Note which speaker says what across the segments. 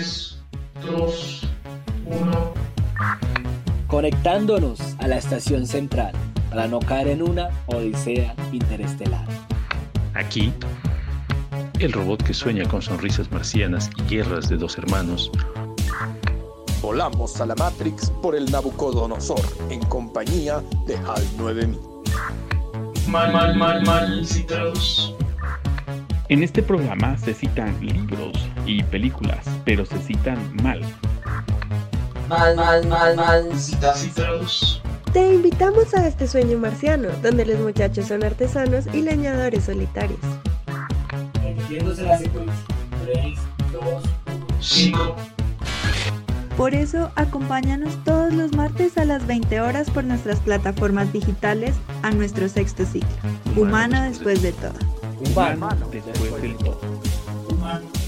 Speaker 1: 3, 2, 1.
Speaker 2: Conectándonos a la estación central para no caer en una odisea interestelar.
Speaker 3: Aquí, el robot que sueña con sonrisas marcianas y guerras de dos hermanos.
Speaker 4: Volamos a la Matrix por el Nabucodonosor en compañía de HAL 9000.
Speaker 1: Mal, mal, mal, mal citados.
Speaker 3: En este programa se citan libros y películas, pero se citan mal.
Speaker 5: Mal, mal, mal, mal
Speaker 1: Citados.
Speaker 6: Te invitamos a este sueño marciano, donde los muchachos son artesanos y leñadores solitarios.
Speaker 5: Emitiéndose la secuencia. 3, 2,
Speaker 1: 5.
Speaker 7: Por eso, acompáñanos todos los martes a las 20 horas por nuestras plataformas digitales a nuestro sexto ciclo. Humano después de todo.
Speaker 3: Humano después del todo.
Speaker 1: Humano después de todo.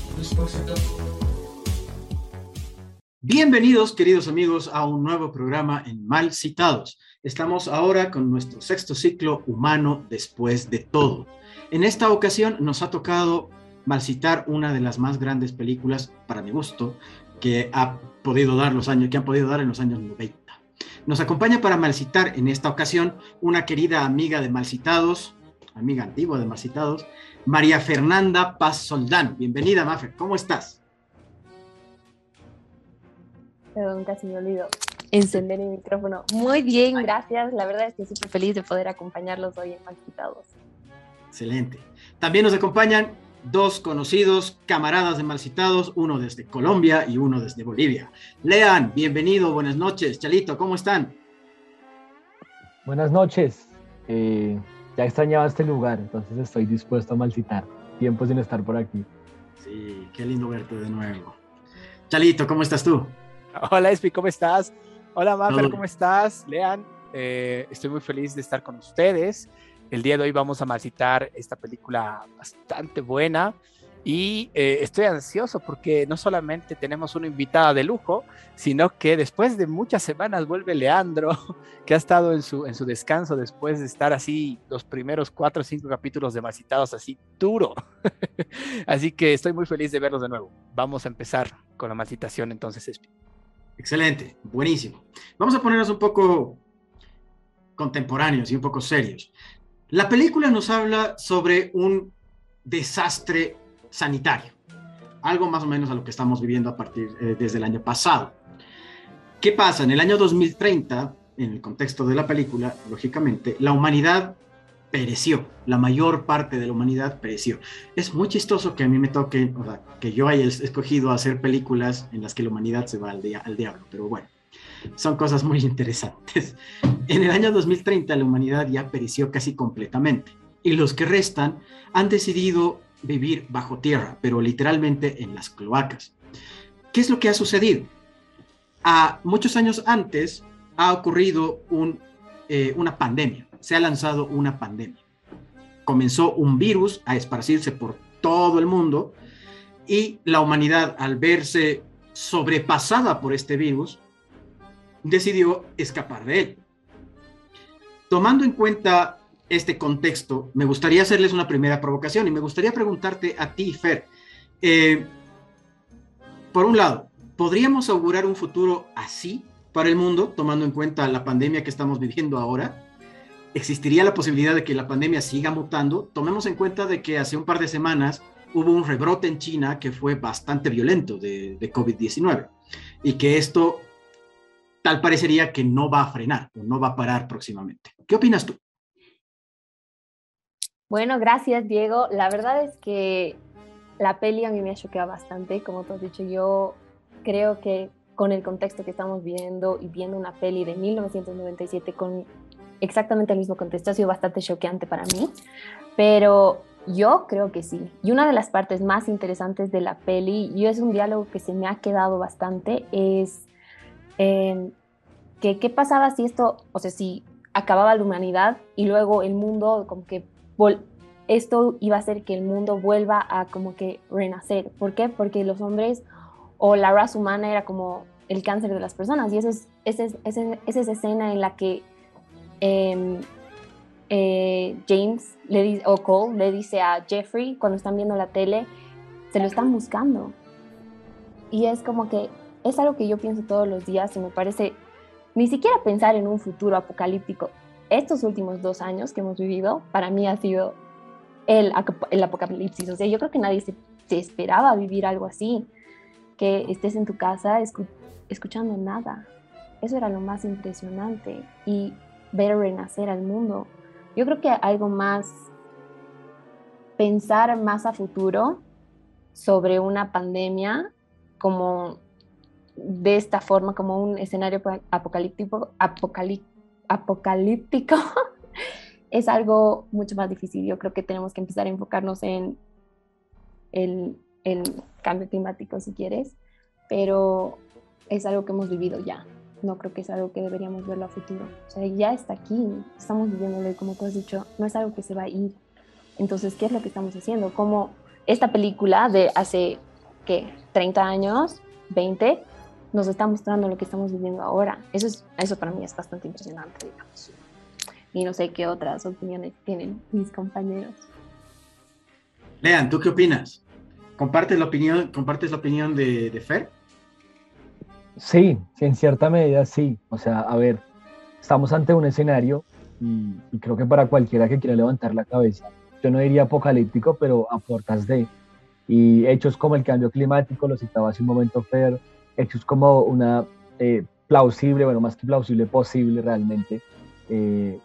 Speaker 8: Bienvenidos, queridos amigos, a un nuevo programa en Mal Citados. Estamos ahora con nuestro sexto ciclo humano después de todo. En esta ocasión nos ha tocado malcitar una de las más grandes películas, para mi gusto, que ha podido dar los años, que han podido dar en los años 90. Nos acompaña para malcitar en esta ocasión una querida amiga de Malcitados, amiga antigua de Malcitados, María Fernanda Paz Soldán. Bienvenida, Mafer, ¿cómo estás?
Speaker 9: Perdón, casi me olvido encender el micrófono. Muy bien, gracias. La verdad es que súper feliz de poder acompañarlos hoy en Malquitados.
Speaker 8: Excelente. También nos acompañan dos conocidos camaradas de Malcitados, uno desde Colombia y uno desde Bolivia. Lean, bienvenido, buenas noches. Chalito, ¿cómo están?
Speaker 10: Buenas noches. Eh, ya extrañaba este lugar, entonces estoy dispuesto a malcitar. Tiempo sin estar por aquí.
Speaker 8: Sí, qué lindo verte de nuevo. Chalito, ¿cómo estás tú?
Speaker 11: Hola, Espi, ¿cómo estás? Hola, Maffer. ¿cómo estás? Lean, eh, estoy muy feliz de estar con ustedes. El día de hoy vamos a malcitar esta película bastante buena y eh, estoy ansioso porque no solamente tenemos una invitada de lujo, sino que después de muchas semanas vuelve Leandro, que ha estado en su, en su descanso después de estar así los primeros cuatro o cinco capítulos de malcitados así duro. así que estoy muy feliz de verlos de nuevo. Vamos a empezar con la malcitación entonces, Espi.
Speaker 8: Excelente, buenísimo. Vamos a ponernos un poco contemporáneos y un poco serios. La película nos habla sobre un desastre sanitario, algo más o menos a lo que estamos viviendo a partir eh, desde el año pasado. ¿Qué pasa? En el año 2030, en el contexto de la película, lógicamente, la humanidad pereció, la mayor parte de la humanidad pereció. Es muy chistoso que a mí me toque, o sea, que yo haya escogido hacer películas en las que la humanidad se va al, dia- al diablo, pero bueno, son cosas muy interesantes. En el año 2030 la humanidad ya pereció casi completamente y los que restan han decidido vivir bajo tierra, pero literalmente en las cloacas. ¿Qué es lo que ha sucedido? A muchos años antes ha ocurrido eh, una pandemia, se ha lanzado una pandemia. Comenzó un virus a esparcirse por todo el mundo y la humanidad al verse sobrepasada por este virus decidió escapar de él. Tomando en cuenta este contexto, me gustaría hacerles una primera provocación y me gustaría preguntarte a ti, Fer. eh, por un lado, ¿podríamos augurar un futuro así para el mundo, tomando en cuenta la pandemia que estamos viviendo ahora? ¿Existiría la posibilidad de que la pandemia siga mutando? Tomemos en cuenta de que hace un par de semanas hubo un rebrote en China que fue bastante violento de, de COVID-19 y que esto tal parecería que no va a frenar o no va a parar próximamente. ¿Qué opinas tú?
Speaker 9: Bueno, gracias Diego. La verdad es que la peli a mí me ha choqueado bastante. Como tú has dicho, yo creo que con el contexto que estamos viendo y viendo una peli de 1997 con exactamente el mismo contexto ha sido bastante choqueante para mí. Pero yo creo que sí. Y una de las partes más interesantes de la peli, y es un diálogo que se me ha quedado bastante, es eh, que qué pasaba si esto, o sea, si acababa la humanidad y luego el mundo como que esto iba a hacer que el mundo vuelva a como que renacer. ¿Por qué? Porque los hombres o la raza humana era como el cáncer de las personas y esa es, esa es, es- esa es esa escena en la que em, eh, James le dice, o Cole le dice a Jeffrey cuando están viendo la tele, se lo están buscando. y es como que es algo que yo pienso todos los días y me parece ni siquiera pensar en un futuro apocalíptico. Estos últimos dos años que hemos vivido, para mí ha sido el, el apocalipsis. O sea, yo creo que nadie se, se, esperaba vivir algo así, que estés en tu casa escu escuchando nada. Eso era lo más impresionante. Y ver renacer al mundo. Yo creo que algo más, pensar más a futuro sobre una pandemia como de esta forma, como un escenario apocalíptico, apocalíptico, es algo mucho más difícil. Yo creo que tenemos que empezar a enfocarnos en el, cambio climático, si quieres, pero es algo que hemos vivido ya. No creo que es algo que deberíamos verlo a futuro. O sea, ya está aquí, estamos viviéndolo y como tú has dicho, no es algo que se va a ir. Entonces, ¿qué es lo que estamos haciendo? Como esta película de hace, ¿qué? 30 años, 20, nos está mostrando lo que estamos viviendo ahora. Eso, es, eso para mí es bastante impresionante, digamos. Y no sé qué otras opiniones tienen mis compañeros.
Speaker 8: Lean, ¿tú qué opinas? ¿Compartes la opinión, compartes la opinión de, de Fer?
Speaker 10: Sí, sí, en cierta medida sí. O sea, a ver, estamos ante un escenario y, y creo que para cualquiera que quiera levantar la cabeza, yo no diría apocalíptico, pero a puertas de. Y hechos como el cambio climático, lo citaba hace un momento Fer, hechos como una eh, plausible, bueno, más que plausible, posible realmente, eh,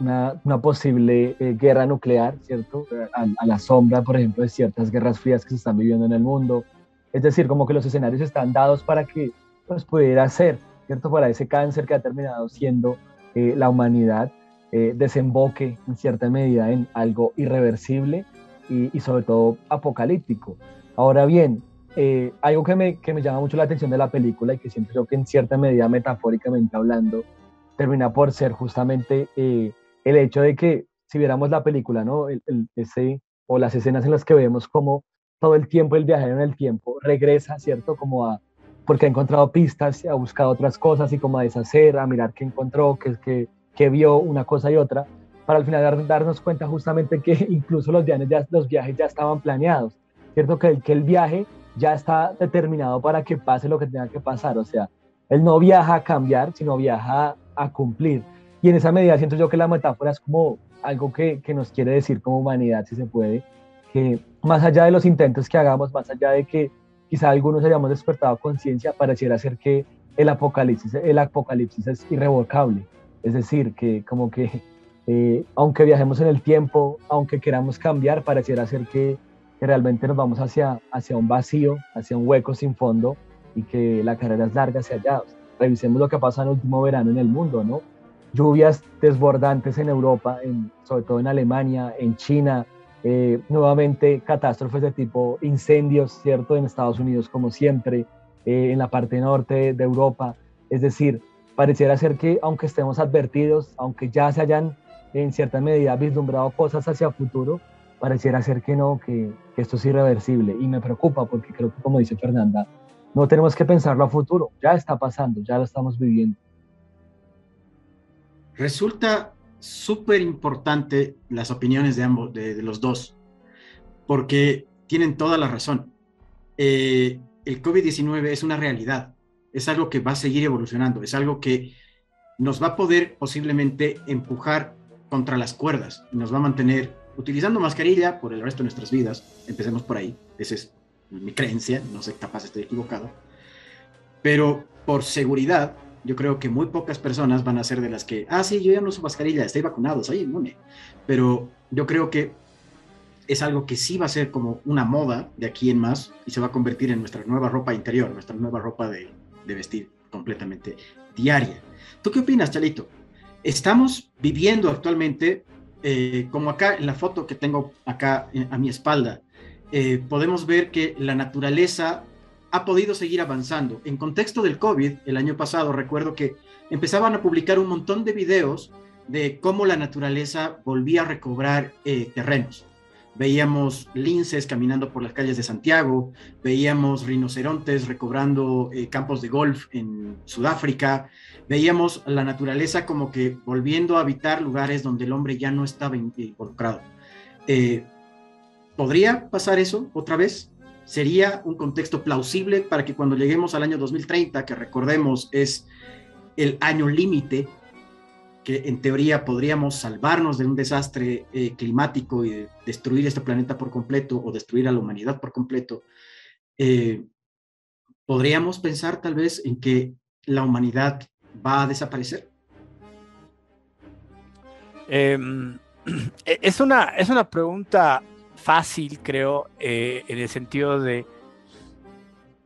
Speaker 10: una, posible eh, guerra nuclear, ¿cierto? A, la sombra, por ejemplo, de ciertas guerras frías que se están viviendo en el mundo. Es decir, como que los escenarios están dados para que pues, pudiera ser, ¿cierto? Para ese cáncer que ha terminado siendo la humanidad, desemboque en cierta medida en algo irreversible y, sobre todo apocalíptico. Ahora bien, eh, algo que me, que me, llama mucho la atención de la película y que siento yo que en cierta medida metafóricamente hablando termina por ser justamente eh, el hecho de que si viéramos la película, ¿no? El, ese, o las escenas en las que vemos como todo el tiempo el viajero en el tiempo regresa, ¿cierto? Como a, porque ha encontrado pistas, ha buscado otras cosas y como a deshacer, a mirar qué encontró, qué, qué, qué vio, una cosa y otra, para al final dar, darnos cuenta justamente que incluso los viajes ya, los viajes ya estaban planeados, ¿cierto? Que, que el viaje ya está determinado para que pase lo que tenga que pasar. O sea, él no viaja a cambiar, sino viaja a cumplir. Y en esa medida siento yo que la metáfora es como algo que, que nos quiere decir como humanidad, si se puede, que más allá de los intentos que hagamos, más allá de que quizá algunos hayamos despertado conciencia, pareciera ser que el apocalipsis, el apocalipsis es irrevocable. Es decir, que como que eh, aunque viajemos en el tiempo, aunque queramos cambiar, pareciera ser que que realmente nos vamos hacia, hacia un vacío, hacia un hueco sin fondo y que la carrera es larga hacia allá. revisemos lo que pasa en el último verano en el mundo, ¿no? Lluvias desbordantes en Europa, en, sobre todo en Alemania, en China, eh, nuevamente catástrofes de tipo incendios, ¿cierto? En Estados Unidos, como siempre, eh, en la parte norte de Europa. Es decir, pareciera ser que aunque estemos advertidos, aunque ya se hayan en cierta medida vislumbrado cosas hacia futuro, pareciera ser que no, que, que, esto es irreversible y me preocupa porque creo que como dice Fernanda, no tenemos que pensarlo a futuro, ya está pasando, ya lo estamos viviendo.
Speaker 8: Resulta súper importante las opiniones de ambos, de, los dos, porque tienen toda la razón. Eh, el COVID-19 es una realidad, es algo que va a seguir evolucionando, es algo que nos va a poder posiblemente empujar contra las cuerdas, nos va a mantener utilizando mascarilla por el resto de nuestras vidas. Empecemos por ahí. Esa es mi creencia. No sé, capaz estoy equivocado. Pero por seguridad, yo creo que muy pocas personas van a ser de las que, ah, sí, yo ya no uso mascarilla, estoy vacunado, soy inmune. Pero yo creo que es algo que sí va a ser como una moda de aquí en más y se va a convertir en nuestra nueva ropa interior, nuestra nueva ropa de, de vestir completamente diaria. ¿Tú qué opinas, Chalito? Estamos viviendo actualmente eh, como acá en la foto que tengo acá eh, a mi espalda, eh, podemos ver que la naturaleza ha podido seguir avanzando. En contexto del COVID, el año pasado recuerdo que empezaban a publicar un montón de videos de cómo la naturaleza volvía a recobrar terrenos. Veíamos linces caminando por las calles de Santiago, veíamos rinocerontes recobrando campos de golf en Sudáfrica, veíamos la naturaleza como que volviendo a habitar lugares donde el hombre ya no estaba involucrado. Eh, ¿Podría pasar eso otra vez? Sería un contexto plausible para que cuando lleguemos al año 2030, que recordemos es el año límite, que en teoría podríamos salvarnos de un desastre eh, climático y destruir este planeta por completo o destruir a la humanidad por completo, eh, podríamos pensar tal vez en que la humanidad va a desaparecer.
Speaker 11: Em, es, una, es una pregunta fácil, creo, eh, en el sentido de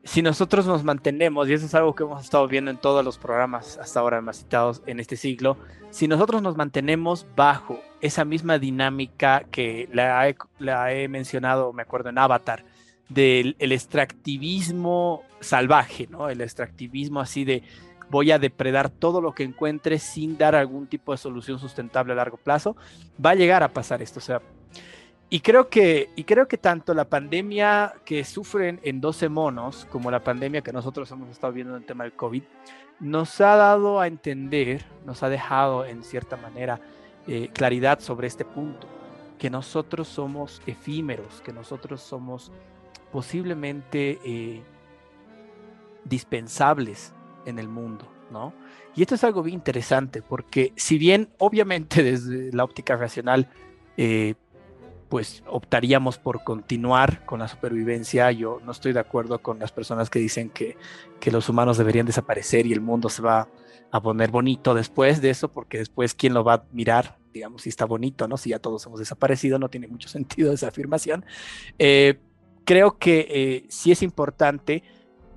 Speaker 11: si nosotros nos mantenemos, y eso es algo que hemos estado viendo en todos los programas hasta ahora más citados en este siglo, si nosotros nos mantenemos bajo esa misma dinámica que la he, mencionado, me acuerdo en Avatar, del el extractivismo salvaje, ¿no? El extractivismo así de voy a depredar todo lo que encuentre sin dar algún tipo de solución sustentable a largo plazo, va a llegar a pasar esto. O sea, y creo que, y creo que tanto la pandemia que sufren en 12 monos como la pandemia que nosotros hemos estado viendo en el tema del COVID, nos ha dado a entender, nos ha dejado en cierta manera eh, claridad sobre este punto, que nosotros somos efímeros, que nosotros somos posiblemente eh, dispensables en el mundo, ¿no? Y esto es algo bien interesante porque si bien obviamente desde la óptica racional eh, pues optaríamos por continuar con la supervivencia. Yo no estoy de acuerdo con las personas que dicen que, que, los humanos deberían desaparecer y el mundo se va a poner bonito después de eso, porque después quién lo va a mirar, digamos, si está bonito, ¿no? Si ya todos hemos desaparecido, no tiene mucho sentido esa afirmación. Eh, creo que eh, sí es importante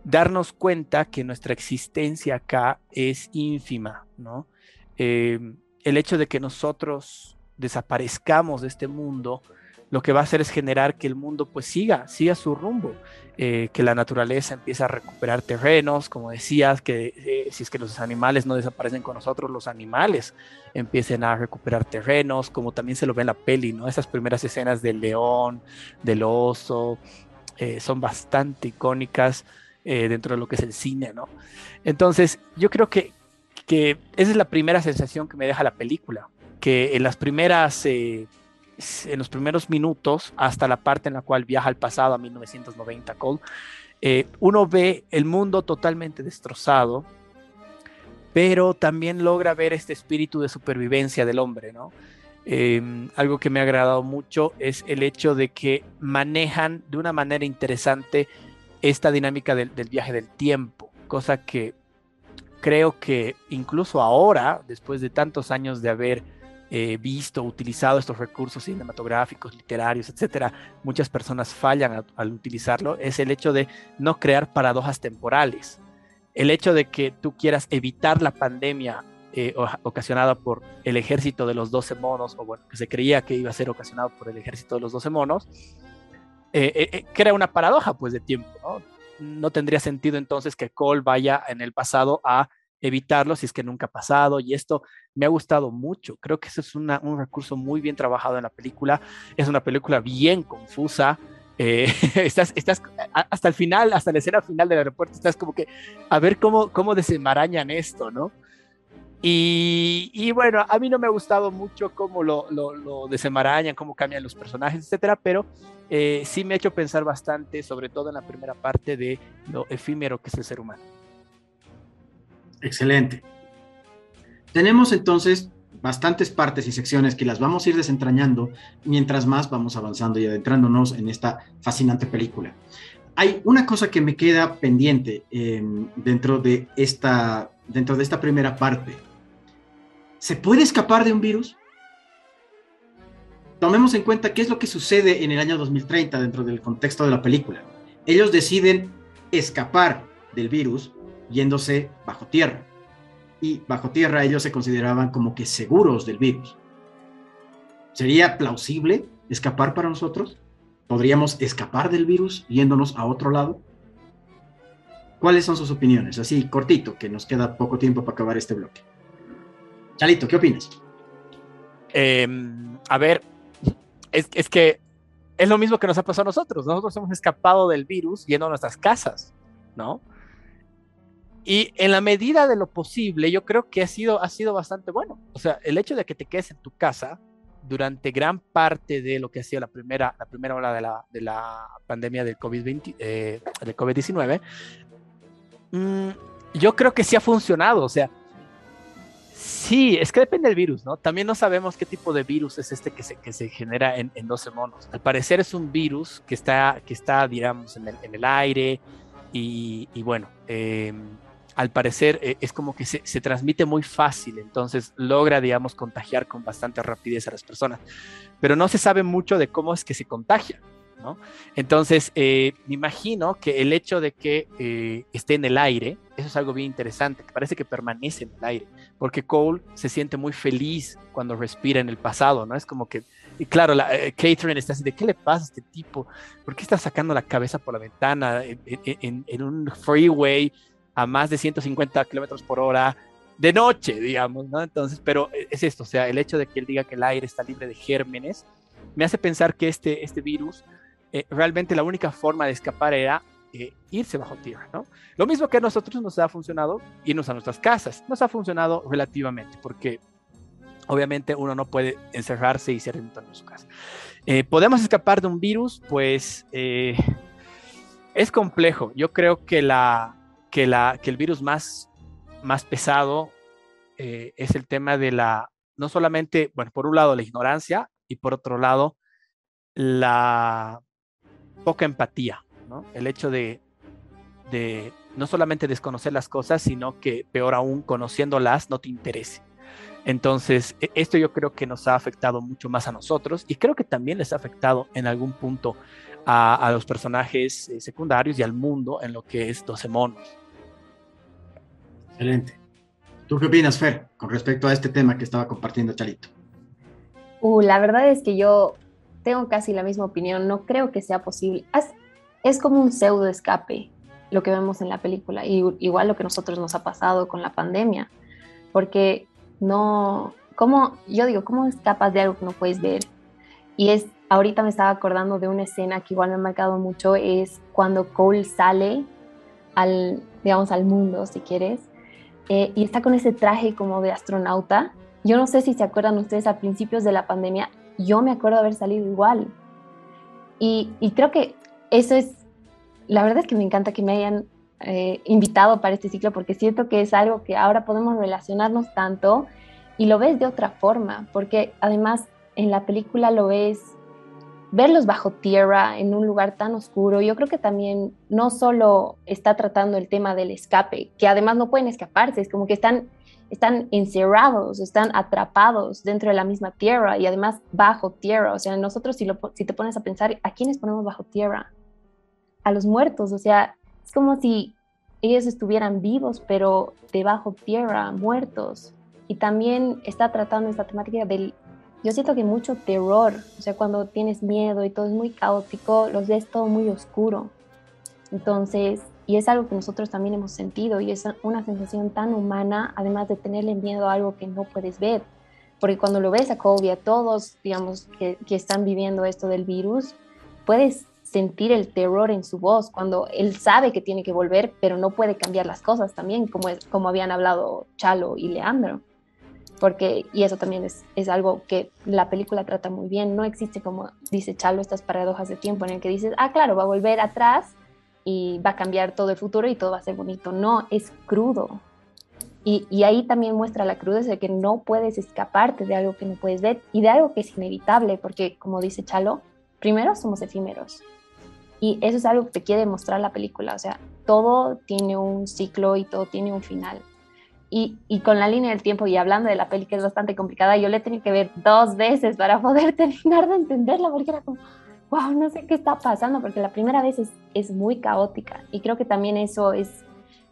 Speaker 11: darnos cuenta que nuestra existencia acá es ínfima, ¿no? Eh, el hecho de que nosotros desaparezcamos de este mundo lo que va a hacer es generar que el mundo pues siga, siga su rumbo, eh, que la naturaleza empiece a recuperar terrenos, como decías, que eh, si es que los animales no desaparecen con nosotros, los animales empiecen a recuperar terrenos, como también se lo ve en la peli, ¿no? Esas primeras escenas del león, del oso, eh, son bastante icónicas dentro de lo que es el cine, ¿no? Entonces, yo creo que, que esa es la primera sensación que me deja la película, que en las primeras en los primeros minutos, hasta la parte en la cual viaja al pasado, a 1990, Cole, eh, uno ve el mundo totalmente destrozado, pero también logra ver este espíritu de supervivencia del hombre, ¿no? Em, algo que me ha agradado mucho es el hecho de que manejan de una manera interesante esta dinámica del, del viaje del tiempo, cosa que creo que incluso ahora, después de tantos años de haber eh, visto, utilizado estos recursos cinematográficos, literarios, etcétera, muchas personas fallan al utilizarlo, es el hecho de no crear paradojas temporales. El hecho de que tú quieras evitar la pandemia eh, ocasionada por el ejército de los 12 monos, o bueno, que se creía que iba a ser ocasionado por el ejército de los 12 monos, eh, crea una paradoja pues de tiempo. No tendría sentido entonces que Cole vaya en el pasado a evitarlo si es que nunca ha pasado y esto me ha gustado mucho. Creo que eso es un recurso muy bien trabajado en la película. Es una película bien confusa. Eh, estás, estás hasta el final, hasta la escena final del aeropuerto, estás como que a ver cómo, cómo desenmarañan esto, ¿no? Y, bueno, a mí no me ha gustado mucho cómo lo, lo, lo desenmarañan, cómo cambian los personajes, etcétera, pero eh, sí me ha hecho pensar bastante, sobre todo en la primera parte de lo efímero que es el ser humano.
Speaker 8: Excelente. Tenemos entonces bastantes partes y secciones que las vamos a ir desentrañando mientras más vamos avanzando y adentrándonos en esta fascinante película. Hay una cosa que me queda pendiente em, dentro, de esta, dentro de esta primera parte. ¿Se puede escapar de un virus? Tomemos en cuenta qué es lo que sucede en el año 2030 dentro del contexto de la película. Ellos deciden escapar del virus yéndose bajo tierra. Y bajo tierra ellos se consideraban como que seguros del virus. ¿Sería plausible escapar para nosotros? ¿Podríamos escapar del virus yéndonos a otro lado? ¿Cuáles son sus opiniones? Así, cortito, que nos queda poco tiempo para acabar este bloque. Chalito, ¿qué opinas?
Speaker 11: Em, a ver, es, es, que es lo mismo que nos ha pasado a nosotros. Nosotros hemos escapado del virus yendo a nuestras casas, ¿no? Y en la medida de lo posible, yo creo que ha sido, ha sido bastante bueno. O sea, el hecho de que te quedes en tu casa durante gran parte de lo que ha sido la primera, la primera ola de la, de la pandemia del COVID-20, eh, del COVID-19, mm, yo creo que sí ha funcionado. O sea, sí, es que depende del virus, ¿no? También no sabemos qué tipo de virus es este que se, que se genera en, en 12 monos. Al parecer es un virus que está, que está digamos, en el, en el aire y, y bueno, eh, al parecer eh, es como que se, transmite muy fácil, entonces logra, digamos, contagiar con bastante rapidez a las personas, pero no se sabe mucho de cómo es que se contagia, ¿no? Entonces, eh, me imagino que el hecho de que eh, esté en el aire, eso es algo bien interesante, que parece que permanece en el aire, porque Cole se siente muy feliz cuando respira en el pasado, ¿no? Es como que, claro, la, eh, Catherine está así, ¿de qué le pasa a este tipo? ¿Por qué está sacando la cabeza por la ventana en, en, en un freeway? A más de 150 kilómetros por hora de noche, digamos, ¿no? Entonces, pero es esto, o sea, el hecho de que él diga que el aire está libre de gérmenes, me hace pensar que este, este virus, eh, realmente la única forma de escapar era eh, irse bajo tierra, ¿no? Lo mismo que a nosotros nos ha funcionado irnos a nuestras casas, nos ha funcionado relativamente, porque obviamente uno no puede encerrarse y ser en su casa. Eh, ¿Podemos escapar de un virus? Pues es complejo. Yo creo que la, que, la, que el virus más, más pesado eh, es el tema de la, no solamente, bueno, por un lado la ignorancia y por otro lado la poca empatía, ¿no? El hecho de, no solamente desconocer las cosas, sino que peor aún conociéndolas no te interese. Entonces, esto yo creo que nos ha afectado mucho más a nosotros y creo que también les ha afectado en algún punto a, a los personajes eh, secundarios y al mundo en lo que es 12 monos.
Speaker 8: Excelente. ¿Tú qué opinas, Fer, con respecto a este tema que estaba compartiendo Chalito?
Speaker 9: Uh, la verdad es que yo tengo casi la misma opinión. No creo que sea posible. Es, es como un pseudo escape lo que vemos en la película, y, igual lo que nosotros nos ha pasado con la pandemia, porque no, ¿cómo, yo digo, ¿cómo escapas de algo que no puedes ver? Y es, ahorita me estaba acordando de una escena que igual me ha marcado mucho, es cuando Cole sale al, digamos, al mundo, si quieres, eh, y está con ese traje como de astronauta. Yo no sé si se acuerdan ustedes a principios de la pandemia, yo me acuerdo haber salido igual. Y, y creo que eso es, la verdad es que me encanta que me hayan eh, invitado para este ciclo porque siento que es algo que ahora podemos relacionarnos tanto y lo ves de otra forma, porque además en la película lo ves verlos bajo tierra en un lugar tan oscuro, yo creo que también no solo está tratando el tema del escape, que además no pueden escaparse, es como que están, están encerrados, están atrapados dentro de la misma tierra y además bajo tierra. O sea, nosotros si, lo, si te pones a pensar, ¿a quiénes ponemos bajo tierra? A los muertos, o sea, es como si ellos estuvieran vivos, pero debajo tierra, muertos. Y también está tratando esta temática del yo siento que mucho terror, o sea, cuando tienes miedo y todo es muy caótico, los ves todo muy oscuro. Entonces, y es algo que nosotros también hemos sentido y es una sensación tan humana, además de tenerle miedo a algo que no puedes ver. Porque cuando lo ves a Kobe, a todos, digamos, que, que están viviendo esto del virus, puedes sentir el terror en su voz cuando él sabe que tiene que volver, pero no puede cambiar las cosas también, como, como habían hablado Chalo y Leandro porque, y eso también es, algo que la película trata muy bien, no existe como dice Chalo estas paradojas de tiempo en el que dices, ah, claro, va a volver atrás y va a cambiar todo el futuro y todo va a ser bonito, no, es crudo. Y, y ahí también muestra la crudeza de que no puedes escaparte de algo que no puedes ver y de algo que es inevitable, porque como dice Chalo, primero somos efímeros. Y eso es algo que te quiere mostrar la película, o sea, todo tiene un ciclo y todo tiene un final y, y, con la línea del tiempo y hablando de la peli que es bastante complicada, yo le tenía que ver dos veces para poder terminar de entenderla porque era como, wow, no sé qué está pasando porque la primera vez es, es muy caótica y creo que también eso es,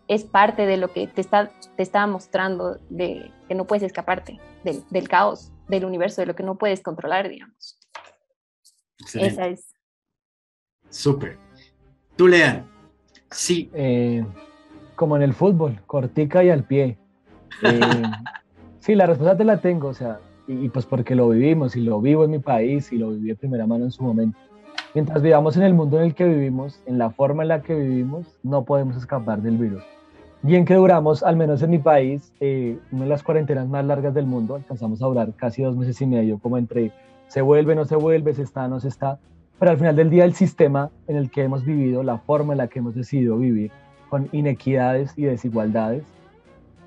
Speaker 9: es parte de lo que te está, te está mostrando de que no puedes escaparte del, del caos, del universo, de lo que no puedes controlar, digamos.
Speaker 8: Excelente.
Speaker 9: Esa es.
Speaker 8: Súper. Tú, Lean. Sí.
Speaker 10: Eh, como en el fútbol, cortica y al pie. Sí, la respuesta te la tengo, o sea, y, y, pues porque lo vivimos y lo vivo en mi país y lo viví de primera mano en su momento. Mientras vivamos en el mundo en el que vivimos, en la forma en la que vivimos, no podemos escapar del virus. Bien que duramos, al menos en mi país, eh, una de las cuarentenas más largas del mundo, alcanzamos a durar casi dos meses y medio, como entre se vuelve, no se vuelve, se está, no se está, pero al final del día el sistema en el que hemos vivido, la forma en la que hemos decidido vivir, con inequidades y desigualdades,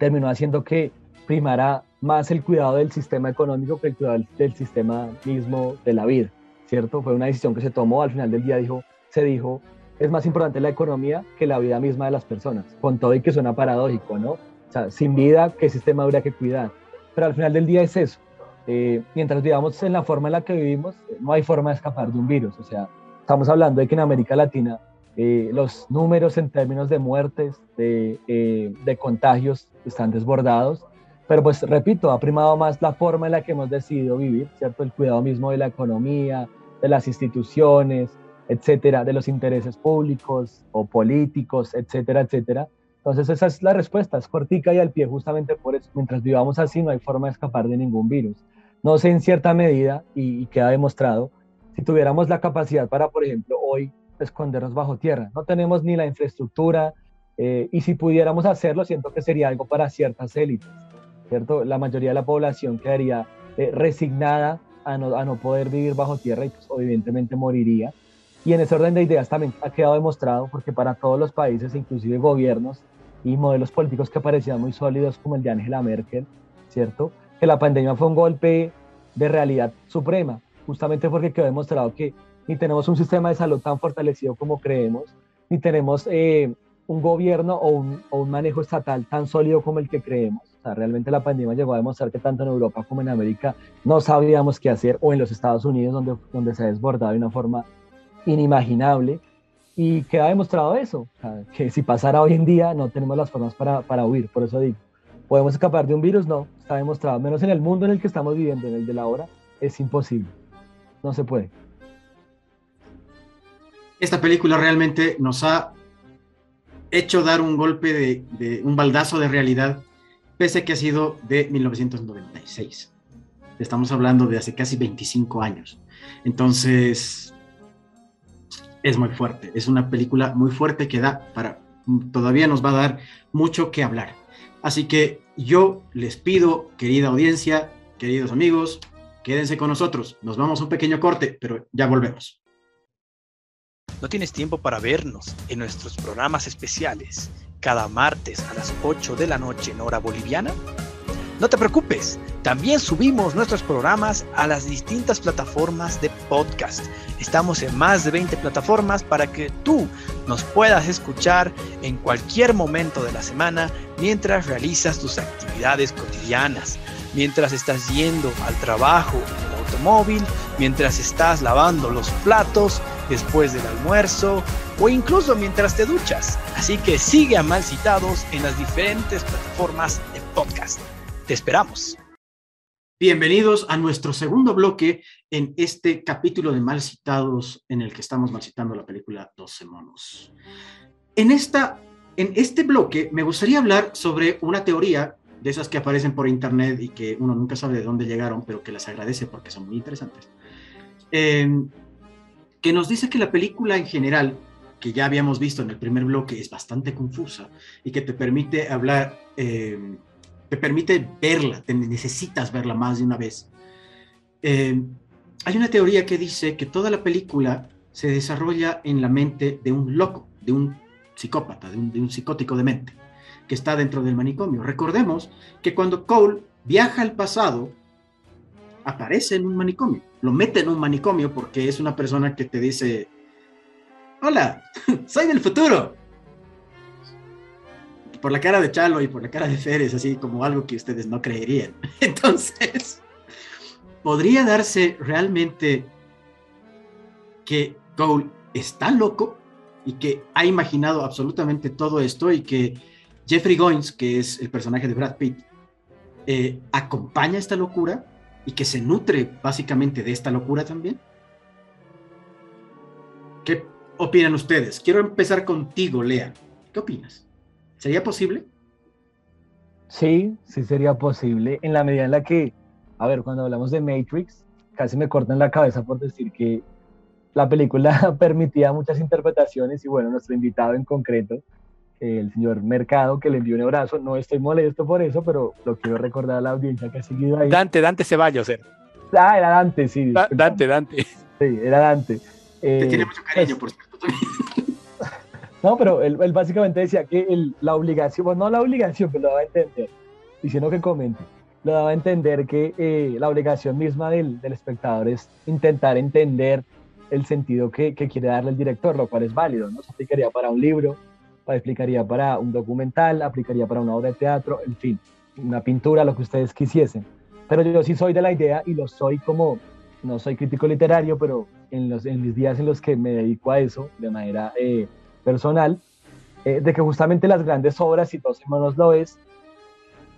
Speaker 10: terminó haciendo que primara más el cuidado del sistema económico que el cuidado del, sistema mismo de la vida, ¿cierto? Fue una decisión que se tomó, al final del día dijo, se dijo, es más importante la economía que la vida misma de las personas, con todo y que suena paradójico, ¿no? O sea, sin vida, ¿qué sistema habría que cuidar? Pero al final del día es eso. Eh, mientras vivamos en la forma en la que vivimos, no hay forma de escapar de un virus. O sea, estamos hablando de que en América Latina eh, los números en términos de muertes, de, eh, de contagios, están desbordados. Pero pues repito, ha primado más la forma en la que hemos decidido vivir, ¿cierto? El cuidado mismo de la economía, de las instituciones, etcétera, de los intereses públicos o políticos, etcétera, etcétera. Entonces esa es la respuesta, es cortica y al pie justamente por eso. Mientras vivamos así no hay forma de escapar de ningún virus. No sé en cierta medida, y, queda demostrado, si tuviéramos la capacidad para, por ejemplo, hoy escondernos bajo tierra. No tenemos ni la infraestructura eh, y si pudiéramos hacerlo, siento que sería algo para ciertas élites, ¿cierto? La mayoría de la población quedaría eh, resignada a no, a no, poder vivir bajo tierra y pues evidentemente moriría. Y en ese orden de ideas también ha quedado demostrado, porque para todos los países, inclusive gobiernos y modelos políticos que parecían muy sólidos como el de Angela Merkel, ¿cierto? Que la pandemia fue un golpe de realidad suprema, justamente porque quedó demostrado que ni tenemos un sistema de salud tan fortalecido como creemos, ni tenemos eh, un gobierno o un, o un, manejo estatal tan sólido como el que creemos. O sea, realmente la pandemia llegó a demostrar que tanto en Europa como en América no sabíamos qué hacer, o en los Estados Unidos, donde, donde se ha desbordado de una forma inimaginable y queda demostrado eso, que si pasara hoy en día no tenemos las formas para, para huir, por eso digo, ¿podemos escapar de un virus? No, está demostrado, menos en el mundo en el que estamos viviendo, en el de la hora, es imposible, no se puede.
Speaker 8: Esta película realmente nos ha hecho dar un golpe de, un baldazo de realidad, pese que ha sido de 1996. Estamos hablando de hace casi 25 años. Entonces, es muy fuerte. Es una película muy fuerte que da para, todavía nos va a dar mucho que hablar. Así que yo les pido, querida audiencia, queridos amigos, quédense con nosotros. Nos vamos a un pequeño corte, pero ya volvemos.
Speaker 11: ¿No tienes tiempo para vernos en nuestros programas especiales cada martes a las 8 de la noche en hora boliviana? No te preocupes, también subimos nuestros programas a las distintas plataformas de podcast. Estamos en más de 20 plataformas para que tú nos puedas escuchar en cualquier momento de la semana mientras realizas tus actividades cotidianas, mientras estás yendo al trabajo en el automóvil, mientras estás lavando los platos después del almuerzo o incluso mientras te duchas. Así que sigue a Mal Citados en las diferentes plataformas de podcast. Te esperamos.
Speaker 8: Bienvenidos a nuestro segundo bloque en este capítulo de Mal Citados en el que estamos mal citando la película 12 monos. En, esta, en este bloque me gustaría hablar sobre una teoría de esas que aparecen por internet y que uno nunca sabe de dónde llegaron, pero que las agradece porque son muy interesantes. Eh, que nos dice que la película en general, que ya habíamos visto en el primer bloque, es bastante confusa y que te permite hablar... Eh, te permite verla, te necesitas verla más de una vez. Eh, hay una teoría que dice que toda la película se desarrolla en la mente de un loco, de un psicópata, de un, de un psicótico de mente, que está dentro del manicomio. Recordemos que cuando Cole viaja al pasado, aparece en un manicomio, lo mete en un manicomio porque es una persona que te dice, hola, soy del futuro, por la cara de Chalo y por la cara de Fer es así como algo que ustedes no creerían. Entonces, podría darse realmente que Cole está loco y que ha imaginado absolutamente todo esto y que Jeffrey Goins, que es el personaje de Brad Pitt, eh, acompaña esta locura y que se nutre básicamente de esta locura también. ¿Qué opinan ustedes? Quiero empezar contigo, Lea. ¿Qué opinas? ¿Sería posible?
Speaker 10: Sí, sí sería posible, en la medida en la que, a ver, cuando hablamos de Matrix, casi me cortan la cabeza por decir que la película permitía muchas interpretaciones y bueno, nuestro invitado en concreto, el señor Mercado, que le envió un abrazo. No estoy molesto por eso, pero lo quiero recordar a la audiencia que ha seguido ahí.
Speaker 11: Dante, Dante Ceballos era.
Speaker 10: Ah, era Dante, sí.
Speaker 11: Da- Dante, Dante.
Speaker 10: Sí, era Dante.
Speaker 8: Te
Speaker 10: Eh,
Speaker 8: tiene mucho cariño, por cierto.
Speaker 10: No, pero él, él básicamente decía que el- la obligación, bueno, no la obligación, pero lo daba a entender, diciendo que comente, lo daba a entender que eh, la obligación misma del, del espectador es intentar entender el sentido que, que quiere darle el director, lo cual es válido, ¿no? Se aplicaría para un libro, aplicaría para un documental, aplicaría para una obra de teatro, en fin, una pintura, lo que ustedes quisiesen. Pero yo sí soy de la idea y lo soy como, no soy crítico literario, pero en, los, en mis días en los que me dedico a eso de manera eh, personal, eh, de que justamente las grandes obras, y Dos Hermanos lo es,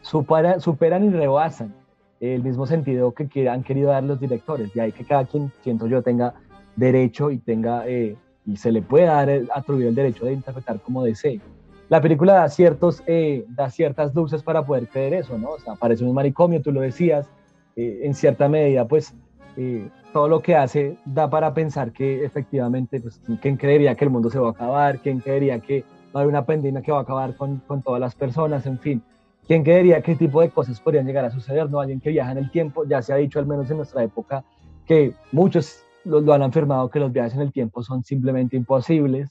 Speaker 10: supera- superan y rebasan el mismo sentido que, que han querido dar los directores. De ahí que cada quien, siento yo, tenga derecho y tenga eh, y se le puede dar el, atribuir el derecho de interpretar como desee. La película da, ciertos, eh, da ciertas luces para poder creer eso, ¿no? O sea, parece un manicomio, tú lo decías, eh, en cierta medida, pues eh, todo lo que hace da para pensar que efectivamente, pues, ¿quién creería que el mundo se va a acabar? ¿Quién creería que va a haber una pandemia que va a acabar con, con todas las personas? En fin, ¿quién creería qué tipo de cosas podrían llegar a suceder? ¿No? Alguien que viaja en el tiempo, ya se ha dicho al menos en nuestra época que muchos lo, han afirmado que los viajes en el tiempo son simplemente imposibles,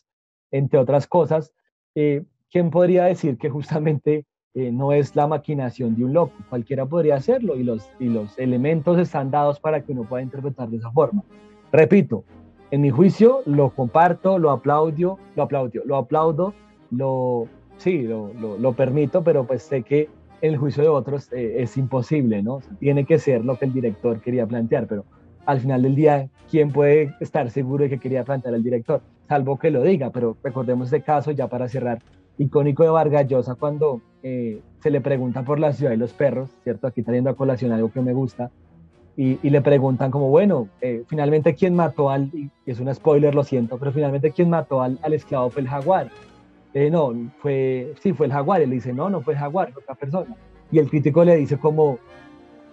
Speaker 10: entre otras cosas. Eh, ¿Quién podría decir que justamente eh, no es la maquinación de un loco? Cualquiera podría hacerlo y los, y los elementos están dados para que uno pueda interpretar de esa forma. Repito, en mi juicio lo comparto, lo aplaudo, lo aplaudo, lo aplaudo, lo, sí, lo, lo, permito, pero pues sé que el juicio de otros eh, es imposible, ¿no? Tiene que ser lo que el director quería plantear, pero al final del día, ¿quién puede estar seguro de que quería plantear el director? Salvo que lo diga, pero recordemos ese caso ya para cerrar, icónico de Vargas Llosa cuando eh, se le pregunta por la ciudad y los perros, ¿cierto? Aquí trayendo a colación algo que me gusta, y, y le preguntan como, bueno, eh, finalmente quién mató al, y es un spoiler, lo siento, pero finalmente quién mató al, al esclavo fue el jaguar. Eh, no, fue, sí, fue el jaguar, y él dice, no, no fue el jaguar, fue otra persona. Y el crítico le dice como,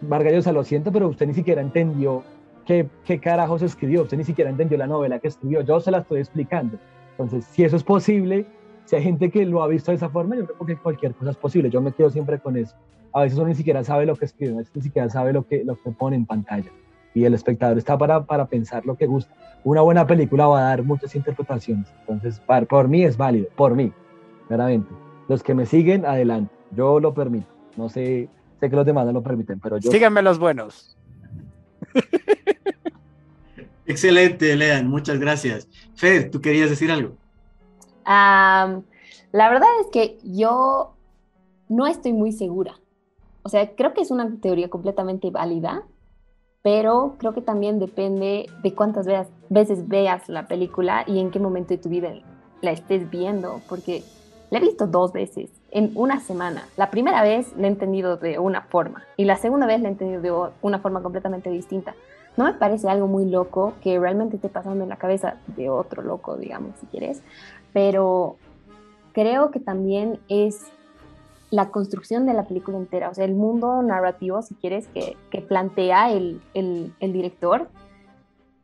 Speaker 10: Vargas Llosa, lo siento, pero usted ni siquiera entendió qué, qué carajos escribió, usted ni siquiera entendió la novela que escribió, yo se la estoy explicando. Entonces, si eso es posible, si hay gente que lo ha visto de esa forma, yo creo que cualquier cosa es posible, yo me quedo siempre con eso. A veces uno ni siquiera sabe lo que escribe, a veces ni siquiera sabe lo que, lo que pone en pantalla. Y el espectador está para, para pensar lo que gusta. Una buena película va a dar muchas interpretaciones. Entonces, par- por mí es válido, por mí, claramente. Los que me siguen, adelante. Yo lo permito. No sé, sé que los demás no lo permiten, pero yo...
Speaker 11: Síganme los buenos.
Speaker 8: Excelente, Lean, muchas gracias. Fed, ¿tú querías decir algo?
Speaker 9: La verdad es que yo no estoy muy segura. O sea, creo que es una teoría completamente válida, pero creo que también depende de cuántas veces veas la película y en qué momento de tu vida la estés viendo, porque la he visto dos veces en una semana. La primera vez la he entendido de una forma y la segunda vez la he entendido de una forma completamente distinta. No me parece algo muy loco que realmente esté pasando en la cabeza de otro loco, digamos, si quieres, pero creo que también es la construcción de la película entera, o sea, el mundo narrativo, si quieres, que, que plantea el, el- el director,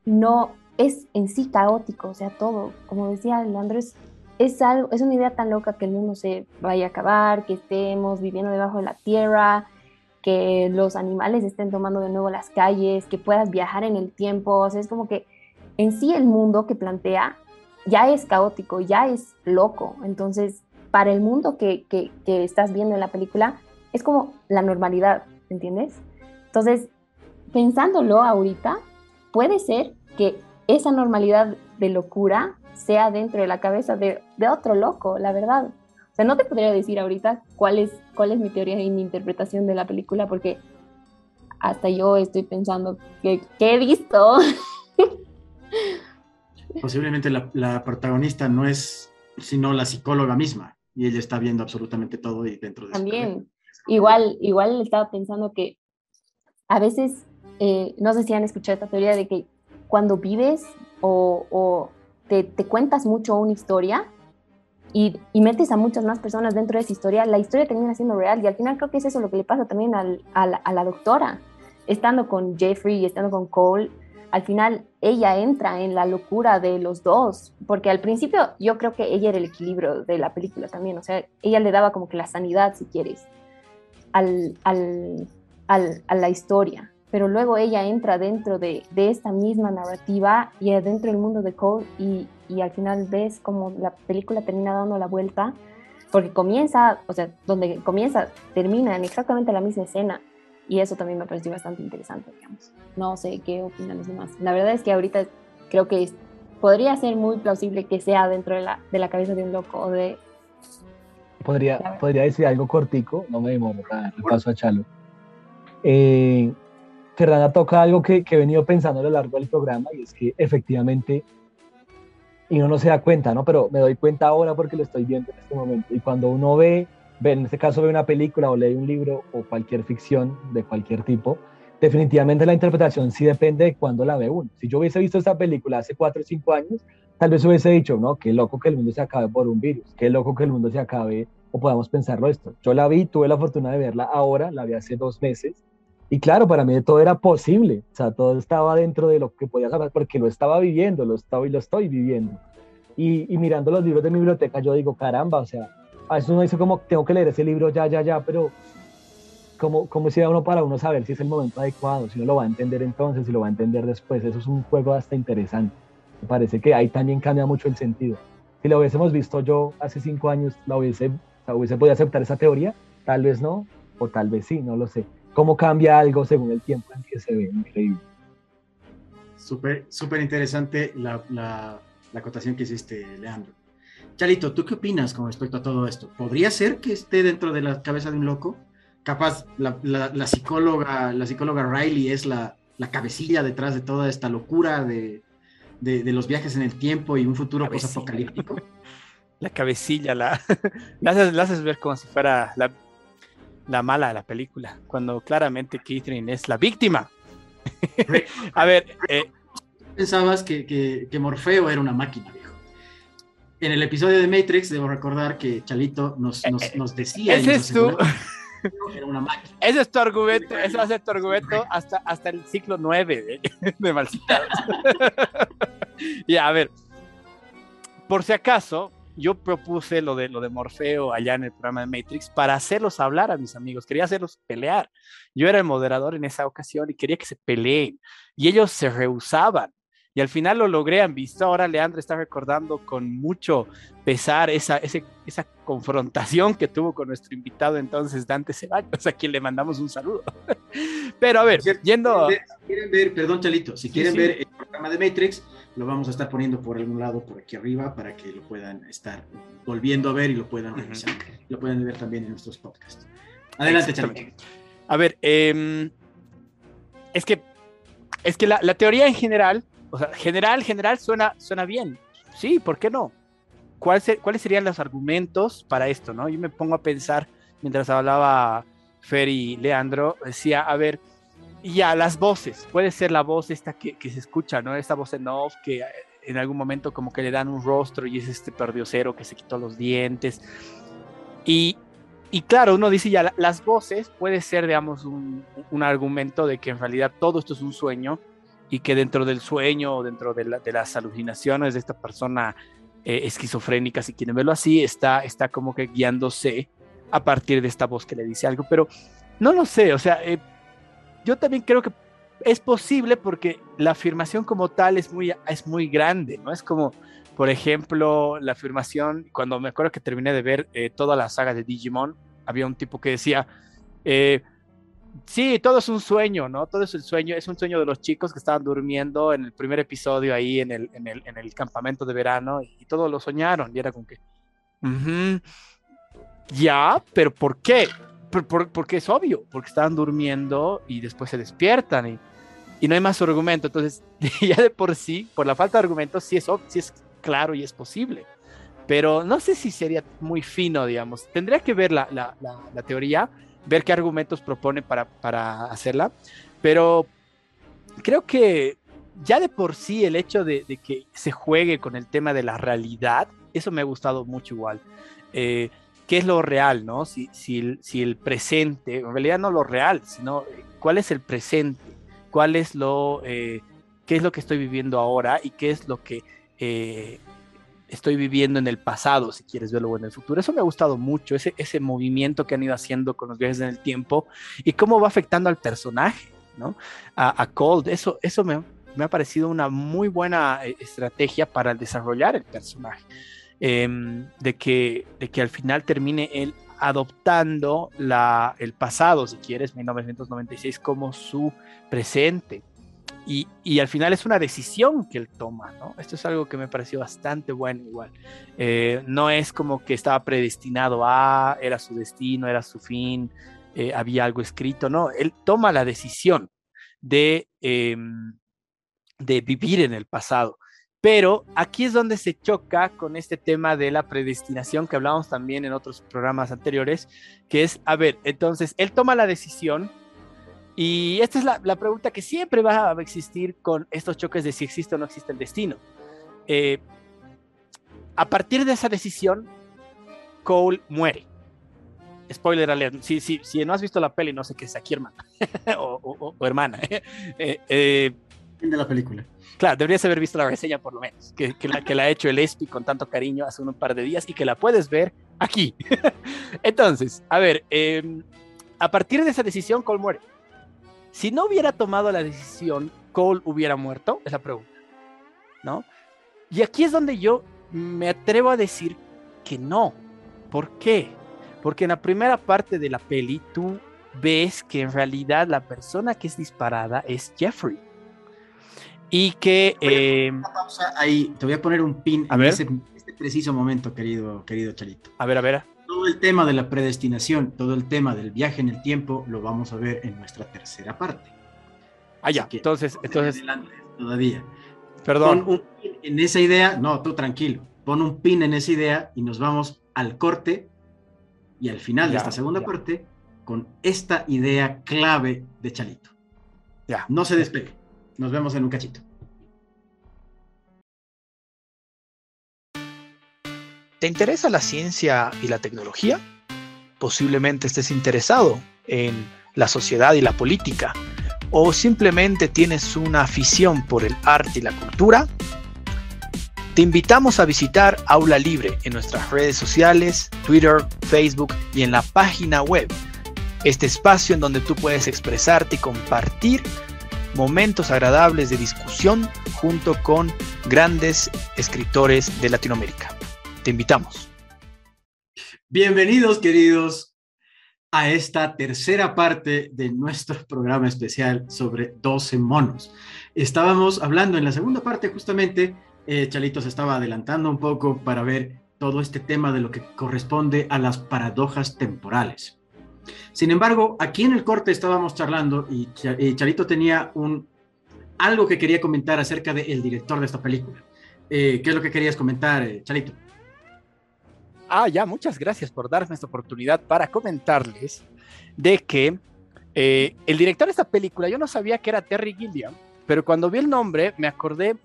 Speaker 9: no es en sí caótico, o sea, todo, como decía Leandro, es, es, algo, es una idea tan loca que el mundo se vaya a acabar, que estemos viviendo debajo de la tierra, que los animales estén tomando de nuevo las calles, que puedas viajar en el tiempo, o sea, es como que en sí el mundo que plantea ya es caótico, ya es loco, entonces para el mundo que, que, que estás viendo en la película es como la normalidad, ¿entiendes? Entonces, pensándolo ahorita, puede ser que esa normalidad de locura sea dentro de la cabeza de, de otro loco, la verdad. O sea, no te podría decir ahorita cuál es, cuál es mi teoría y mi interpretación de la película, porque hasta yo estoy pensando que, que he visto.
Speaker 8: Posiblemente la, la protagonista no es sino la psicóloga misma y ella está viendo absolutamente todo y dentro de.
Speaker 9: También, igual, igual estaba pensando que a veces, eh, no sé si han escuchado esta teoría de que cuando vives o, o te, cuentas mucho una historia y, y metes a muchas más personas dentro de esa historia, la historia termina siendo real y al final creo que es eso lo que le pasa también al- a, la, a la doctora, estando con Jeffrey y estando con Cole, al final ella entra en la locura de los dos, porque al principio yo creo que ella era el equilibrio de la película también, o sea, ella le daba como que la sanidad, si quieres, al, al, al, a la historia, pero luego ella entra dentro de, de, esta misma narrativa y adentro del mundo de Cole y, y al final ves como la película termina dando la vuelta, porque comienza, o sea, donde comienza, termina en exactamente la misma escena y eso también me pareció bastante interesante, digamos. No sé qué opinan los demás. La verdad es que ahorita creo que podría ser muy plausible que sea dentro de la, de la cabeza de un loco o de...
Speaker 10: Podría, podría decir algo cortico, no me demoro, le paso a Chalo. Eh, Fernanda toca algo que, que, he venido pensando a lo largo del programa y es que efectivamente, y uno no se da cuenta, ¿no? Pero me doy cuenta ahora porque lo estoy viendo en este momento. Y cuando uno ve ve, en este caso ve una película o lee un libro o cualquier ficción de cualquier tipo, definitivamente la interpretación sí depende de cuándo la ve uno. Si yo hubiese visto esta película hace 4 o 5 años, tal vez hubiese dicho, no, qué loco que el mundo se acabe por un virus, qué loco que el mundo se acabe, o podamos pensarlo esto. Yo la vi, tuve la fortuna de verla ahora, la vi hace dos meses, y claro, para mí todo era posible, o sea, todo estaba dentro de lo que podía saber, porque lo estaba viviendo, lo estaba y lo estoy viviendo. Y, y mirando los libros de mi biblioteca, yo digo, caramba, o sea, a veces uno dice como, tengo que leer ese libro ya, ya, ya, pero como, como si uno para uno saber si es el momento adecuado, si uno lo va a entender entonces, si lo va a entender después. Eso es un juego hasta interesante. Me parece que ahí también cambia mucho el sentido. Si lo hubiésemos visto yo hace cinco años, ¿la hubiese, la hubiese podido aceptar esa teoría? Tal vez no, o tal vez sí, no lo sé. ¿Cómo cambia algo según el tiempo en que se ve? Increíble.
Speaker 8: Súper, súper interesante la, la, la acotación que hiciste, Leandro. Charito, ¿tú qué opinas con respecto a todo esto? ¿Podría ser que esté dentro de la cabeza de un loco? Capaz la, la, la psicóloga, la psicóloga Riley es la, la, cabecilla detrás de toda esta locura de, de, de los viajes en el tiempo y un futuro posapocalíptico.
Speaker 11: La cabecilla, la, la, haces, la haces ver como si fuera la, la mala de la película, cuando claramente Catherine es la víctima. a ver, eh,
Speaker 8: pensabas que, que, que Morfeo era una máquina en el episodio de Matrix, debo recordar que Chalito nos, nos, nos decía.
Speaker 11: Ese es tu. Era una máquina. Ese es tu argumento, ese va a ser tu argumento hasta, hasta el ciclo 9 de, de Malcitados. ya, a ver. Por si acaso, yo propuse lo de, lo de Morfeo allá en el programa de Matrix para hacerlos hablar a mis amigos, quería hacerlos pelear. Yo era el moderador en esa ocasión y quería que se peleen. Y ellos se rehusaban y al final lo logré, han visto. Ahora Leandro está recordando con mucho pesar esa, ese, esa confrontación que tuvo con nuestro invitado entonces, Dante Ceballos, a quien le mandamos un saludo. Pero a ver, yendo...
Speaker 8: Si quieren ver, perdón Chalito, si quieren sí, sí. ver el programa de Matrix, lo vamos a estar poniendo por algún lado, por aquí arriba, para que lo puedan estar volviendo a ver y lo puedan revisar. Uh -huh. Lo pueden ver también en nuestros podcasts. Adelante, Chalito.
Speaker 11: A ver, eh, es que, es que la, la teoría en general o sea, general, general suena, suena bien. Sí, ¿por qué no? ¿Cuál ser, ¿Cuáles serían los argumentos para esto? ¿no? Yo me pongo a pensar, mientras hablaba Fer y Leandro, decía, a ver, ya las voces, puede ser la voz esta que, que, se escucha, ¿no? Esta voz en off que en algún momento como que le dan un rostro y es este perdiosero que se quitó los dientes. Y, y claro, uno dice ya, las voces puede ser, digamos, un, un argumento de que en realidad todo esto es un sueño y que dentro del sueño, dentro de, la, de las alucinaciones de esta persona eh, esquizofrénica, si quieren verlo así, está, está como que guiándose a partir de esta voz que le dice algo, pero no lo sé, o sea, eh, yo también creo que es posible porque la afirmación como tal es muy, es muy grande, ¿no? Es como, por ejemplo, la afirmación, cuando me acuerdo que terminé de ver eh, toda la saga de Digimon, había un tipo que decía, eh, sí, todo es un sueño, ¿no? Todo es el sueño, es un sueño de los chicos que estaban durmiendo en el primer episodio ahí en el, en el, en el campamento de verano y, y todos lo soñaron y era como que, ya, pero ¿por qué? Por, por, porque es obvio, porque estaban durmiendo y después se despiertan y, y no hay más argumento. Entonces, ya de por sí, por la falta de argumentos, sí es, sí es claro y es posible. Pero no sé si sería muy fino, digamos. Tendría que ver la, la, la, la teoría, ver qué argumentos propone para, para hacerla. Pero creo que ya de por sí el hecho de, de, que se juegue con el tema de la realidad, eso me ha gustado mucho igual. Eh, ¿Qué es lo real, no? Si, si, el, presente, en realidad no lo real, sino cuál es el presente, cuál es lo, eh, qué es lo que estoy viviendo ahora y qué es lo que eh, estoy viviendo en el pasado, si quieres verlo en el futuro. Eso me ha gustado mucho, ese, ese movimiento que han ido haciendo con los viajes en el tiempo y cómo va afectando al personaje, ¿no? A, a Cold, eso, eso me, me ha parecido una muy buena eh, estrategia para desarrollar el personaje. Em, de, que, de que al final termine él adoptando la, el pasado, si quieres, 1996, como su presente. Y, y, al final es una decisión que él toma, ¿no? Esto es algo que me pareció bastante bueno igual. Eh, no es como que estaba predestinado a, era su destino, era su fin, eh, había algo escrito, no, él toma la decisión de, eh, de vivir en el pasado. Pero aquí es donde se choca con este tema de la predestinación que hablamos también en otros programas anteriores, que es, a ver, entonces, él toma la decisión y esta es la, la pregunta que siempre va a existir con estos choques de si existe o no existe el destino. Eh, a partir de esa decisión, Cole muere. Spoiler alert, si, si, si no has visto la peli, no sé qué es aquí, hermana, o, o, o, hermana. eh, eh,
Speaker 8: de la película.
Speaker 11: Claro, deberías haber visto la reseña por lo menos, que, la, que la ha hecho el ESPI con tanto cariño hace un par de días y que la puedes ver aquí. Entonces, a ver, eh, a partir de esa decisión, Cole muere. Si no hubiera tomado la decisión, Cole hubiera muerto, es la pregunta, ¿no? Y aquí es donde yo me atrevo a decir que no. ¿Por qué? Porque en la primera parte de la peli tú ves que en realidad la persona que es disparada es Jeffrey. Y que... Eh,
Speaker 8: pausa ahí, te voy a poner un pin
Speaker 11: a
Speaker 8: en
Speaker 11: ver.
Speaker 8: ese, este preciso momento, querido, querido Charito.
Speaker 11: A ver, a ver.
Speaker 8: Todo el tema de la predestinación, todo el tema del viaje en el tiempo, lo vamos a ver en nuestra tercera parte.
Speaker 11: Ah, ya.
Speaker 8: que,
Speaker 11: entonces, entonces...
Speaker 8: Todavía.
Speaker 11: Perdón.
Speaker 8: Pon un pin en esa idea, no, tú tranquilo. Pon un pin en esa idea y nos vamos al corte y al final
Speaker 11: Ya,
Speaker 8: de esta segunda
Speaker 11: ya.
Speaker 8: parte con esta idea clave de Chalito.
Speaker 11: Ya.
Speaker 8: No se despegue. Nos vemos en un cachito.
Speaker 12: ¿Te interesa la ciencia y la tecnología? Posiblemente estés interesado en la sociedad y la política. ¿O simplemente tienes una afición por el arte y la cultura? Te invitamos a visitar Aula Libre en nuestras redes sociales, Twitter, Facebook y en la página web. Este espacio en donde tú puedes expresarte y compartir momentos agradables de discusión junto con grandes escritores de Latinoamérica. Te invitamos.
Speaker 8: Bienvenidos, queridos, a esta tercera parte de nuestro programa especial sobre 12 monos. Estábamos hablando en la segunda parte justamente, eh, Chalito se estaba adelantando un poco para ver todo este tema de lo que corresponde a las paradojas temporales. Sin embargo, aquí en el corte estábamos charlando y, Ch y Chalito tenía un, algo que quería comentar acerca del director de esta película. Eh, ¿Qué es lo que querías comentar, eh, Chalito?
Speaker 11: Ah, ya, muchas gracias por darme esta oportunidad para comentarles de que eh, el director de esta película, yo no sabía que era Terry Gilliam, pero cuando vi el nombre me acordé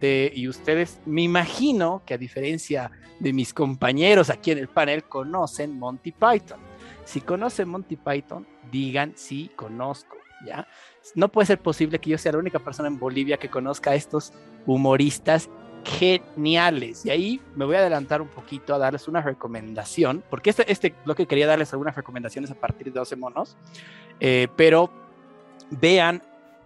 Speaker 11: de, y ustedes me imagino que a diferencia de mis compañeros aquí en el panel, conocen Monty Python. Si conocen Monty Python, digan sí, conozco, ¿ya? No puede ser posible que yo sea la única persona en Bolivia que conozca a estos humoristas geniales. Y ahí me voy a adelantar un poquito a darles una recomendación, porque este, este bloque quería darles algunas recomendaciones a partir de 12 monos, eh, pero vean,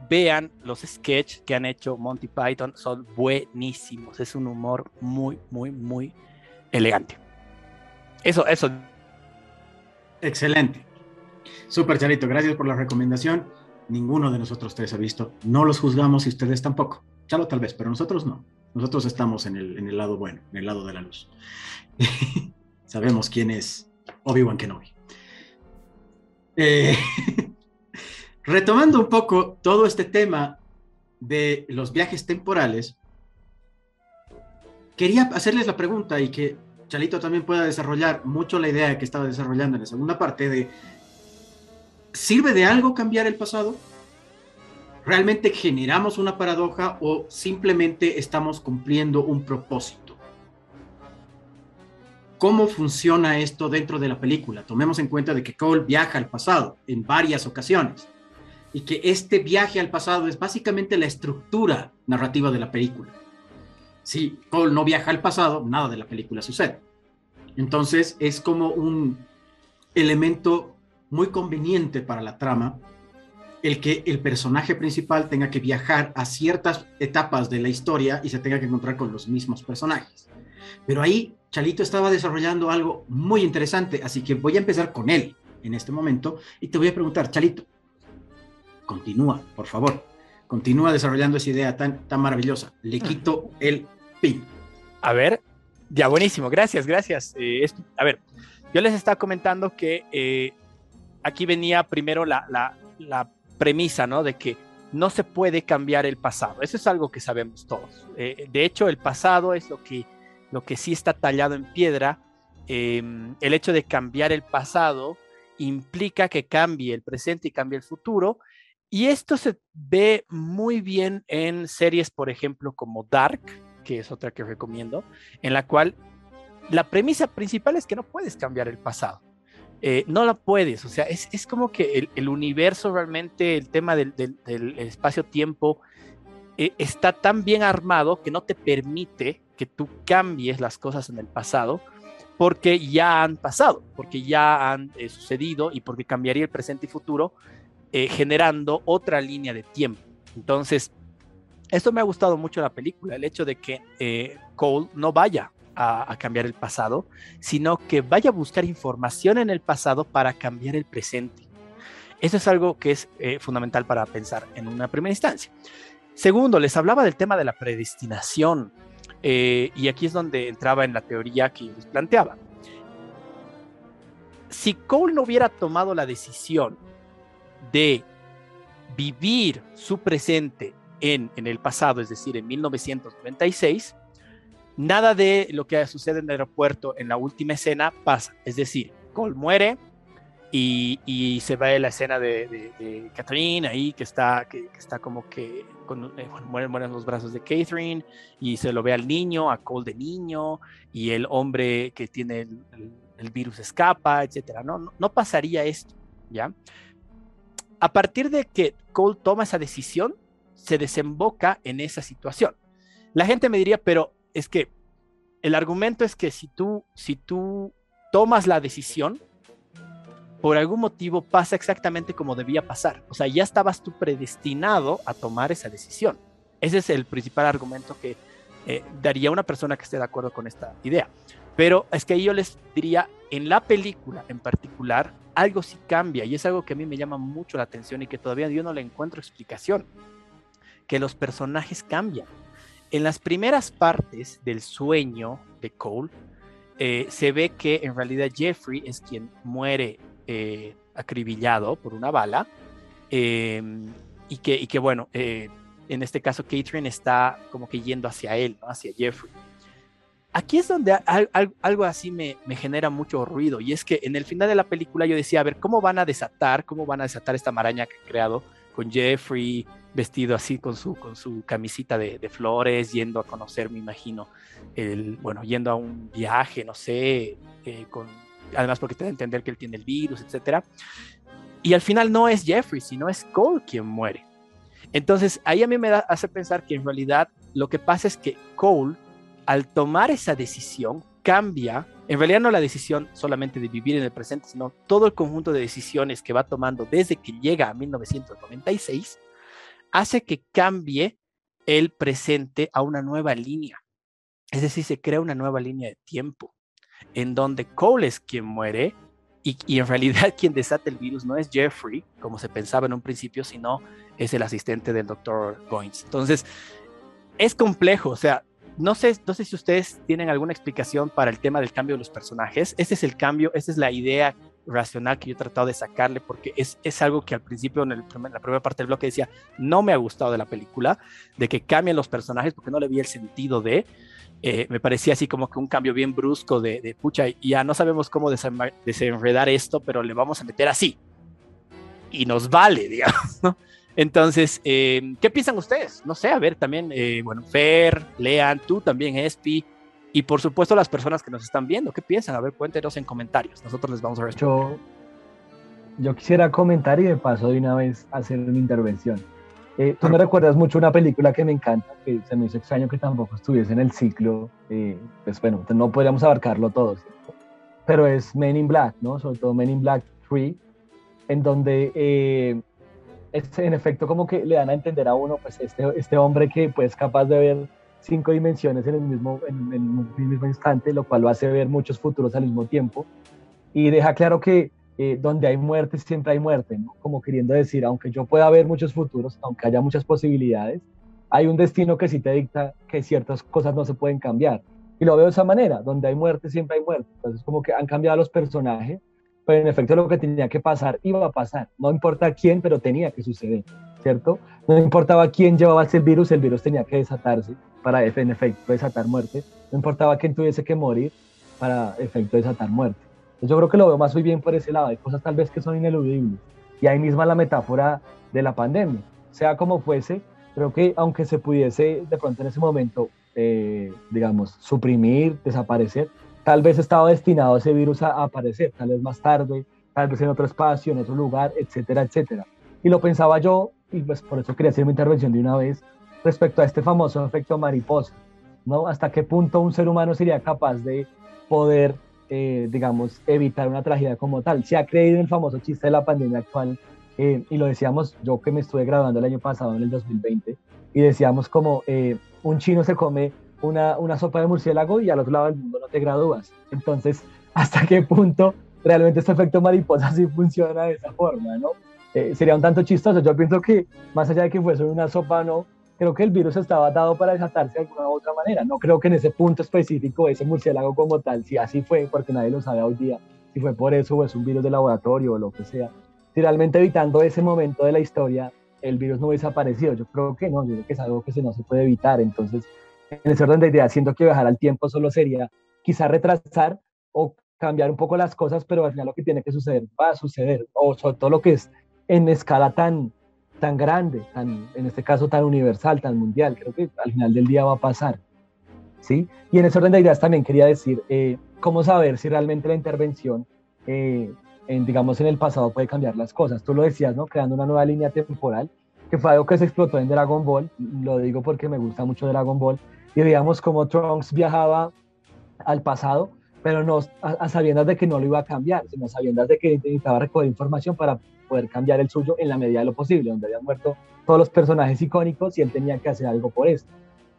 Speaker 11: vean los sketches que han hecho Monty Python, son buenísimos, es un humor muy, muy, muy elegante. Eso, eso.
Speaker 8: Excelente. Súper, Charito, gracias por la recomendación. Ninguno de nosotros tres ha visto. No los juzgamos y ustedes tampoco. Chalo tal vez, pero nosotros no. Nosotros estamos en el, en el lado bueno, en el lado de la luz. Sabemos quién es Obi-Wan Kenobi. Eh, retomando un poco todo este tema de los viajes temporales, quería hacerles la pregunta y que Chalito también pueda desarrollar mucho la idea que estaba desarrollando en la segunda parte de, ¿sirve de algo cambiar el pasado? ¿Realmente generamos una paradoja o simplemente estamos cumpliendo un propósito? ¿Cómo funciona esto dentro de la película? Tomemos en cuenta de que Cole viaja al pasado en varias ocasiones. y que este viaje al pasado es básicamente la estructura narrativa de la película. Si Cole no viaja al pasado, nada de la película sucede. Entonces es como un elemento muy conveniente para la trama el que el personaje principal tenga que viajar a ciertas etapas de la historia y se tenga que encontrar con los mismos personajes. Pero ahí Chalito estaba desarrollando algo muy interesante, así que voy a empezar con él en este momento y te voy a preguntar, Chalito, continúa, por favor, continúa desarrollando esa idea tan, tan maravillosa. Le quito el pin.
Speaker 11: A ver, ya buenísimo, gracias, gracias. Eh, es- a ver, yo les estaba comentando que eh, aquí venía primero la, la- la premisa, ¿no? De que no se puede cambiar el pasado. Eso es algo que sabemos todos. Eh, de hecho, el pasado es lo que, lo que sí está tallado en piedra. Eh, el hecho de cambiar el pasado implica que cambie el presente y cambie el futuro. Y esto se ve muy bien en series, por ejemplo, como Dark, que es otra que recomiendo, en la cual la premisa principal es que no puedes cambiar el pasado. Eh, no la puedes, o sea, es, es como que el, universo realmente, el tema del, del- del espacio-tiempo, eh, está tan bien armado que no te permite que tú cambies las cosas en el pasado porque ya han pasado, porque ya han eh, sucedido y porque cambiaría el presente y futuro eh, generando otra línea de tiempo. Entonces, esto me ha gustado mucho la película, el hecho de que eh, Cole no vaya a, cambiar el pasado, sino que vaya a buscar información en el pasado para cambiar el presente. Eso es algo que es eh, fundamental para pensar en una primera instancia. Segundo, les hablaba del tema de la predestinación, eh, y aquí es donde entraba en la teoría que les planteaba. Si Cole no hubiera tomado la decisión de vivir su presente en, en el pasado, es decir, en 1996, nada de lo que sucede en el aeropuerto en la última escena pasa. Es decir, Cole muere y, y se a la escena de, Catherine ahí, que está, que, está como que con, eh, bueno, mueren, mueren los brazos de Catherine y se lo ve al niño, a Cole de niño, y el hombre que tiene el, virus escapa, etcétera. No, no pasaría esto, ¿ya? A partir de que Cole toma esa decisión, se desemboca en esa situación. La gente me diría, pero es que el argumento es que si tú, si tú tomas la decisión, por algún motivo pasa exactamente como debía pasar. O sea, ya estabas tú predestinado a tomar esa decisión. Ese es el principal argumento que eh, daría una persona que esté de acuerdo con esta idea. Pero es que ahí yo les diría, en la película en particular, algo sí cambia y es algo que a mí me llama mucho la atención y que todavía yo no le encuentro explicación. Que los personajes cambian. En las primeras partes del sueño de Cole, eh, se ve que en realidad Jeffrey es quien muere eh, acribillado por una bala eh, y, que, y que bueno, eh, en este caso Catherine está como que yendo hacia él, ¿no? hacia Jeffrey. Aquí es donde al- al- algo así me, genera mucho ruido y es que en el final de la película yo decía, a ver, ¿cómo van a desatar, cómo van a desatar esta maraña que han creado con Jeffrey vestido así con su, con su camisita de, flores, yendo a conocer, me imagino, el, bueno, yendo a un viaje, no sé, eh, además porque te da a entender que él tiene el virus, etcétera. Y al final no es Jeffrey, sino es Cole quien muere. Entonces ahí a mí me da, hace pensar que en realidad lo que pasa es que Cole, al tomar esa decisión, cambia, en realidad no la decisión solamente de vivir en el presente, sino todo el conjunto de decisiones que va tomando desde que llega a 1996, hace que cambie el presente a una nueva línea. Es decir, se crea una nueva línea de tiempo, en donde Cole es quien muere y, y en realidad quien desata el virus no es Jeffrey, como se pensaba en un principio, sino es el asistente del doctor Goins. Entonces, es complejo, o sea, no sé, no sé si ustedes tienen alguna explicación para el tema del cambio de los personajes. Este es el cambio, esta es la idea racional que yo he tratado de sacarle porque es, es algo que al principio en, la primera parte del bloque decía no me ha gustado de la película, de que cambien los personajes porque no le vi el sentido de, eh, me parecía así como que un cambio bien brusco de, de pucha, ya no sabemos cómo desenredar esto, pero le vamos a meter así. Y nos vale, digamos. Entonces, eh, ¿qué piensan ustedes? No sé, a ver, también, eh, bueno, Fer, Lean, tú también, Espi, y por supuesto las personas que nos están viendo, ¿qué piensan? A ver, cuéntenos en comentarios, nosotros les vamos a responder.
Speaker 10: Yo, yo quisiera comentar y de paso de una vez hacer una intervención. Eh, Tú me recuerdas mucho una película que me encanta, que se me hizo extraño que tampoco estuviese en el ciclo, eh, pues bueno, no podríamos abarcarlo todo, ¿cierto? pero es Men in Black, ¿no? Sobre todo Men in Black 3, en donde eh, en efecto como que le dan a entender a uno, pues este, este hombre que pues capaz de ver cinco dimensiones en el, mismo, en, el mismo instante, lo cual lo hace ver muchos futuros al mismo tiempo, y deja claro que eh, donde hay muerte siempre hay muerte, como queriendo decir, aunque yo pueda ver muchos futuros, aunque haya muchas posibilidades, hay un destino que sí te dicta que ciertas cosas no se pueden cambiar. Y lo veo de esa manera, donde hay muerte siempre hay muerte. Entonces como que han cambiado los personajes, pero en efecto lo que tenía que pasar iba a pasar. No importa quién, pero tenía que suceder, ¿cierto? No importaba quién llevaba ese virus, el virus tenía que desatarse para en efecto desatar muerte. No importaba quién tuviese que morir para efecto desatar muerte. Yo creo que lo veo más muy bien por ese lado. Hay cosas tal vez que son ineludibles. Y ahí misma la metáfora de la pandemia. Sea como fuese, creo que aunque se pudiese de pronto en ese momento, eh, digamos, suprimir, desaparecer, tal vez estaba destinado ese virus a, aparecer, tal vez más tarde, tal vez en otro espacio, en otro lugar, etcétera, etcétera. Y lo pensaba yo, y pues por eso quería hacer mi intervención de una vez, respecto a este famoso efecto mariposa, ¿no? Hasta qué punto un ser humano sería capaz de poder eh, digamos, evitar una tragedia como tal. Se ha creído el famoso chiste de la pandemia actual, eh, y lo decíamos yo que me estuve graduando el año pasado, en el 2020, y decíamos como eh, un chino se come una, una sopa de murciélago y al otro lado del mundo no te gradúas. Entonces, ¿hasta qué punto realmente este efecto mariposa sí funciona de esa forma, no? sería un tanto chistoso. Yo pienso que más allá de que fuese una sopa, no, creo que el virus estaba dado para desatarse de alguna u otra manera. No creo que en ese punto específico ese murciélago como tal, si así fue, porque nadie lo sabe hoy día, si fue por eso o es un virus de laboratorio o lo que sea, si realmente evitando ese momento de la historia el virus no hubiese aparecido. Yo creo que no, yo creo que es algo que se no se puede evitar. Entonces, en ese orden de ideas, siento que viajar al tiempo solo sería quizá retrasar o cambiar un poco las cosas, pero al final lo que tiene que suceder va a suceder, o sobre todo lo que es en escala tan, tan grande, tan, en este caso tan universal, tan mundial. Creo que al final del día va a pasar. ¿sí? Y en ese orden de ideas también quería decir, eh, ¿cómo saber si realmente la intervención, eh, digamos, en el pasado puede cambiar las cosas? Tú lo decías, ¿no? Creando una nueva línea temporal, que fue algo que se explotó en Dragon Ball, lo digo porque me gusta mucho Dragon Ball, y veíamos cómo Trunks viajaba al pasado, pero no a, sabiendas de que no lo iba a cambiar, sino a sabiendas de que necesitaba recoger información para poder cambiar el suyo en la medida de lo posible, donde habían muerto todos los personajes icónicos y él tenía que hacer algo por esto,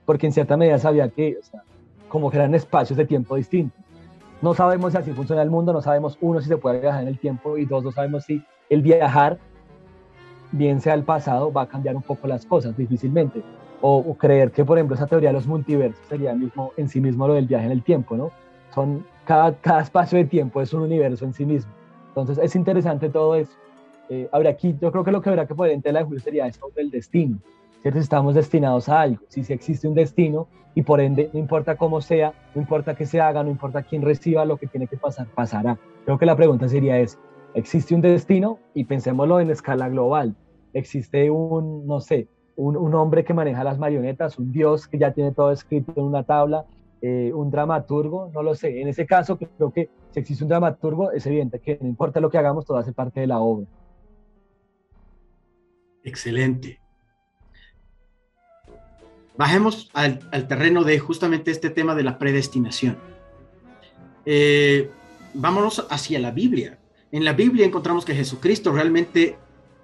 Speaker 10: porque en cierta medida sabía que, o sea, como que eran espacios de tiempo distintos. No sabemos si así funciona el mundo, no sabemos, uno, si se puede viajar en el tiempo y dos, no sabemos si el viajar, bien sea el pasado, va a cambiar un poco las cosas difícilmente. O, creer que, por ejemplo, esa teoría de los multiversos sería mismo, en sí mismo lo del viaje en el tiempo, ¿no? Son, cada, cada espacio de tiempo es un universo en sí mismo. Entonces es interesante todo eso. Eh, aquí yo creo que lo que habrá que poner en tela de juicio sería esto del destino. ¿cierto? Estamos destinados a algo. Si sí existe un destino y por ende, no importa cómo sea, no importa qué se haga, no importa quién reciba, lo que tiene que pasar, pasará. Creo que la pregunta sería es, ¿existe un destino? Y pensémoslo en escala global. Existe un, no sé, un, hombre que maneja las marionetas, un dios que ya tiene todo escrito en una tabla, eh, un dramaturgo, no lo sé. En ese caso, creo que si existe un dramaturgo, es evidente que no importa lo que hagamos, todo hace parte de la obra.
Speaker 8: Excelente. Bajemos al, terreno de justamente este tema de la predestinación. Eh, vámonos hacia la Biblia. En la Biblia encontramos que Jesucristo realmente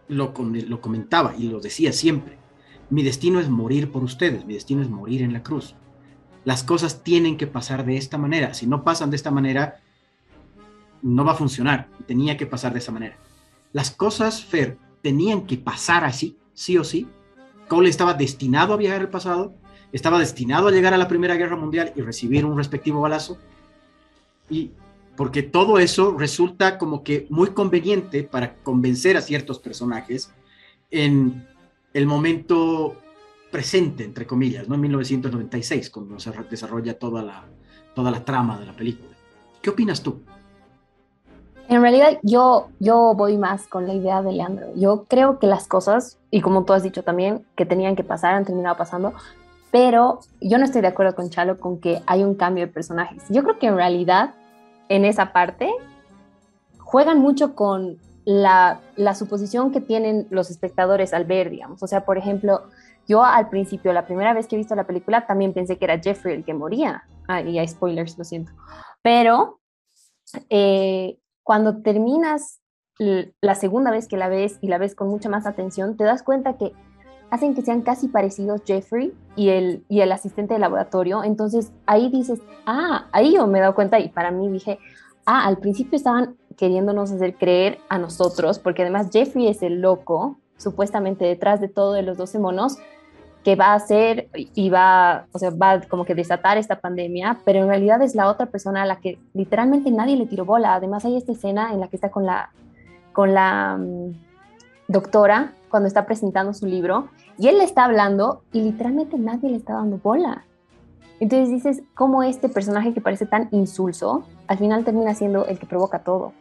Speaker 8: lo comentaba y lo decía siempre. Mi destino es morir por ustedes, mi destino es morir en la cruz. Las cosas tienen que pasar de esta manera. Si no pasan de esta manera, no va a funcionar. Tenía que pasar de esa manera. Las cosas, Fer, tenían que pasar así, sí o sí. Cole estaba destinado a viajar al pasado, estaba destinado a llegar a la Primera Guerra Mundial y recibir un respectivo balazo. Y porque todo eso resulta como que muy conveniente para convencer a ciertos personajes en el momento presente, entre comillas, ¿no? En 1996, cuando se desarrolla toda la, toda la trama de la película. ¿Qué opinas tú?
Speaker 9: En realidad yo, yo voy más con la idea de Leandro. Yo creo que las cosas, y como tú has dicho también, que tenían que pasar, han terminado pasando, pero yo no estoy de acuerdo con Chalo con que hay un cambio de personajes. Yo creo que en realidad en esa parte juegan mucho con la, suposición que tienen los espectadores al ver, digamos. O sea, por ejemplo, yo al principio, la primera vez que he visto la película, también pensé que era Jeffrey el que moría. Ah, y hay spoilers, lo siento. Pero eh, cuando terminas la segunda vez que la ves y la ves con mucha más atención, te das cuenta que hacen que sean casi parecidos Jeffrey y el, y el asistente de laboratorio. Entonces ahí dices, ah, ahí yo me he dado cuenta y para mí dije, ah, al principio estaban queriéndonos hacer creer a nosotros, porque además Jeffrey es el loco, supuestamente detrás de todo de los 12 monos, que va a hacer y va, o sea, va como que desatar esta pandemia, pero en realidad es la otra persona a la que literalmente nadie le tiró bola. Además hay esta escena en la que está con la, con la mm, doctora cuando está presentando su libro y él le está hablando y literalmente nadie le está dando bola. Entonces dices, ¿cómo este personaje que parece tan insulso, al final termina siendo el que provoca todo?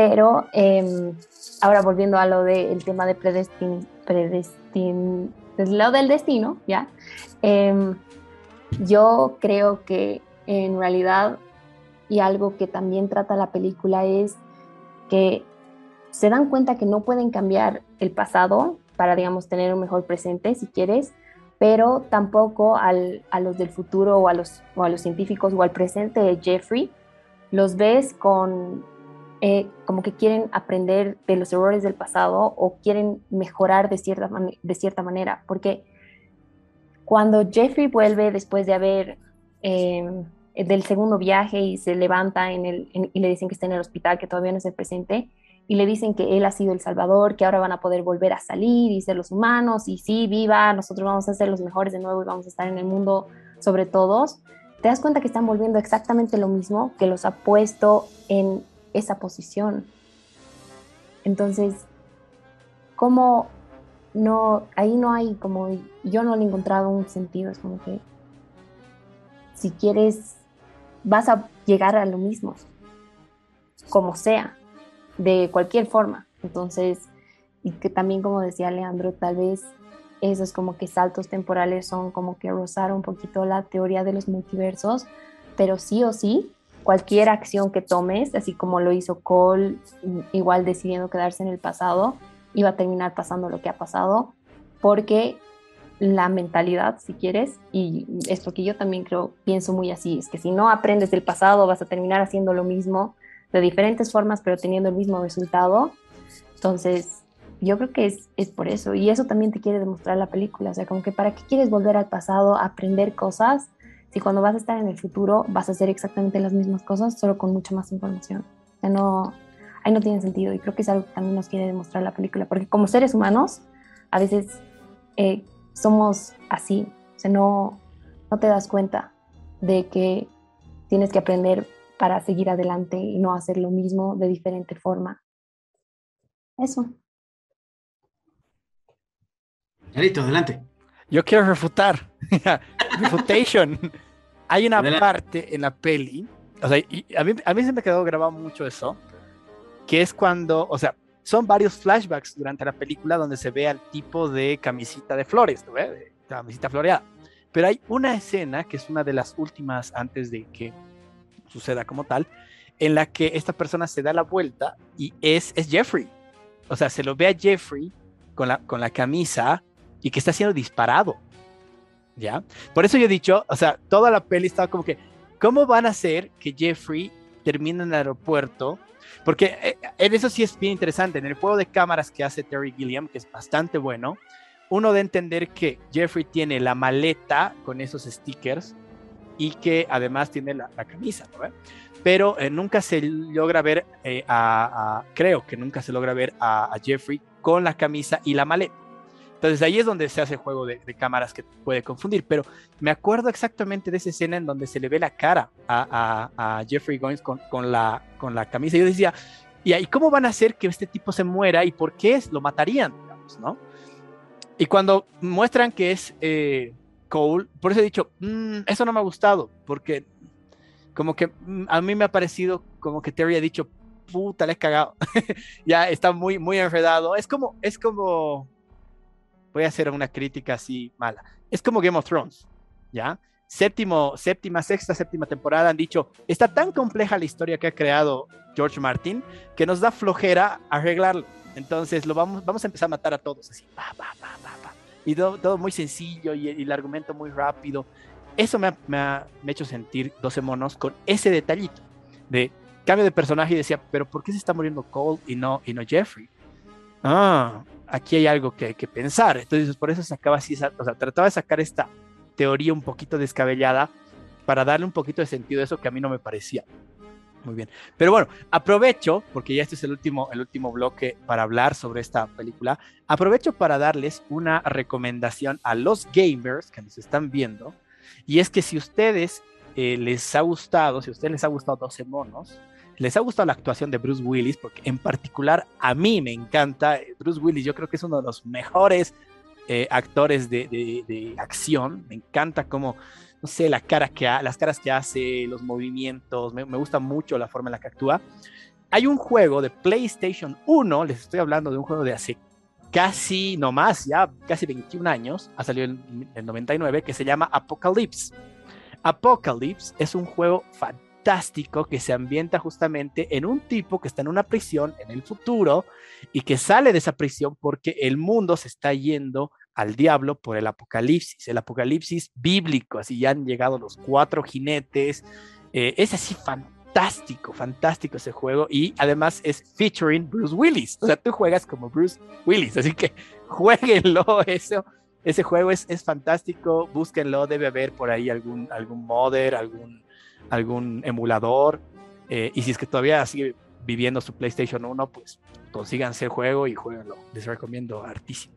Speaker 9: Pero em, ahora volviendo a lo del tema de predestin, predestin, lado del destino, ¿ya? Em, yo creo que en realidad, y algo que también trata la película es que se dan cuenta que no pueden cambiar el pasado para, digamos, tener un mejor presente, si quieres, pero tampoco a los del futuro o a los, o a los científicos o al presente de Jeffrey, los ves con eh, como que quieren aprender de los errores del pasado o quieren mejorar de cierta, de cierta manera, porque cuando Jeffrey vuelve después de haber em, del segundo viaje y se levanta y le dicen que está en el hospital, que todavía no es el presente, y le dicen que él ha sido el salvador, que ahora van a poder volver a salir y ser los humanos, y sí, viva, nosotros vamos a ser los mejores de nuevo y vamos a estar en el mundo sobre todos, te das cuenta que están volviendo exactamente lo mismo que los ha puesto en esa posición. Entonces, como no, ahí no hay como, yo no le he encontrado un sentido, es como que si quieres, vas a llegar a lo mismo, como sea, de cualquier forma. Entonces, y que también como decía Leandro, tal vez esos como que saltos temporales son como que rozar un poquito la teoría de los multiversos, pero sí o sí cualquier acción que tomes, así como lo hizo Cole, igual decidiendo quedarse en el pasado, iba a terminar pasando lo que ha pasado, porque la mentalidad, si quieres, y esto que yo también creo, pienso muy así, es que si no aprendes del pasado vas a terminar haciendo lo mismo de diferentes formas, pero teniendo el mismo resultado. Entonces, yo creo que es, es por eso, y eso también te quiere demostrar la película, o sea, como que para qué quieres volver al pasado aprender cosas si cuando vas a estar en el futuro vas a hacer exactamente las mismas cosas, solo con mucha más información. O sea, no, ahí no tiene sentido y creo que es algo que también nos quiere demostrar la película, porque como seres humanos, a veces eh, somos así, o sea, no, no te das cuenta de que tienes que aprender para seguir adelante y no hacer lo mismo de diferente forma. Eso.
Speaker 8: Yarito, adelante.
Speaker 11: Yo quiero refutar. Refutation. Hay una parte en la peli, o sea, a, mí, a mí se me quedó grabado mucho eso, que es cuando, o sea, son varios flashbacks durante la película donde se ve al tipo de camisita de flores, ¿no? De camisita floreada. Pero hay una escena que es una de las últimas antes de que suceda como tal, en la que esta persona se da la vuelta y es, es Jeffrey. O sea, se lo ve a Jeffrey con la, con la camisa y que está siendo disparado. ¿Ya? Por eso yo he dicho, o sea, toda la peli estaba como que, ¿cómo van a hacer que Jeffrey termine en el aeropuerto? Porque eh, en eso sí es bien interesante. En el juego de cámaras que hace Terry Gilliam, que es bastante bueno, uno de entender que Jeffrey tiene la maleta con esos stickers y que además tiene la, camisa, ¿no? Pero eh, nunca se logra ver eh, a, creo que nunca se logra ver a Jeffrey con la camisa y la maleta. Entonces ahí es donde se hace el juego de, cámaras que puede confundir, pero me acuerdo exactamente de esa escena en donde se le ve la cara a, Jeffrey Goins con, la, con la camisa. Yo decía, ¿y cómo van a hacer que este tipo se muera y por qué lo matarían? ¿no? Y cuando muestran que es eh, Cole, por eso he dicho, mm, eso no me ha gustado, porque como que mm, a mí me ha parecido como que Terry ha dicho, puta, le he cagado. ya está muy, muy enredado. Es como, es como voy a hacer una crítica así mala. Es como Game of Thrones, ¿ya? séptimo, séptima, sexta, séptima temporada han dicho, está tan compleja la historia que ha creado George Martin que nos da flojera arreglarlo. Entonces lo vamos, vamos a empezar a matar a todos así. Pa, pa, pa, y todo, todo, muy sencillo y, el argumento muy rápido. Eso me ha, me, ha, me ha hecho sentir 12 monos con ese detallito de cambio de personaje y decía, pero ¿por qué se está muriendo Cole y no, y no Jeffrey? Ah, aquí hay algo que hay que pensar. Entonces, por eso sacaba así, o sea, trataba de sacar esta teoría un poquito descabellada para darle un poquito de sentido a eso que a mí no me parecía. Muy bien. Pero bueno, aprovecho, porque ya este es el último, el último bloque para hablar sobre esta película, aprovecho para darles una recomendación a los gamers que nos están viendo. Y es que si ustedes eh, les ha gustado, si a ustedes les ha gustado 12 monos, les ha gustado la actuación de Bruce Willis, porque en particular a mí me encanta Bruce Willis, yo creo que es uno de los mejores eh, actores de, de, acción, me encanta cómo, no sé, la cara que las caras que hace, los movimientos, me, me, gusta mucho la forma en la que actúa. Hay un juego de PlayStation 1, les estoy hablando de un juego de hace casi, no más, ya casi 21 años, ha salido en el 99, que se llama Apocalypse. Apocalypse es un juego fantástico que se ambienta justamente en un tipo que está en una prisión en el futuro y que sale de esa prisión porque el mundo se está yendo al diablo por el apocalipsis, el apocalipsis bíblico, así ya han llegado los cuatro jinetes, eh, es así fantástico, fantástico ese juego y además es featuring Bruce Willis, o sea, tú juegas como Bruce Willis, así que jueguenlo eso ese juego es, es, fantástico, búsquenlo, debe haber por ahí algún, algún modder, algún, algún emulador. Eh, y si es que todavía sigue viviendo su PlayStation 1, pues consíganse el juego y jueguenlo. Les recomiendo hartísimo.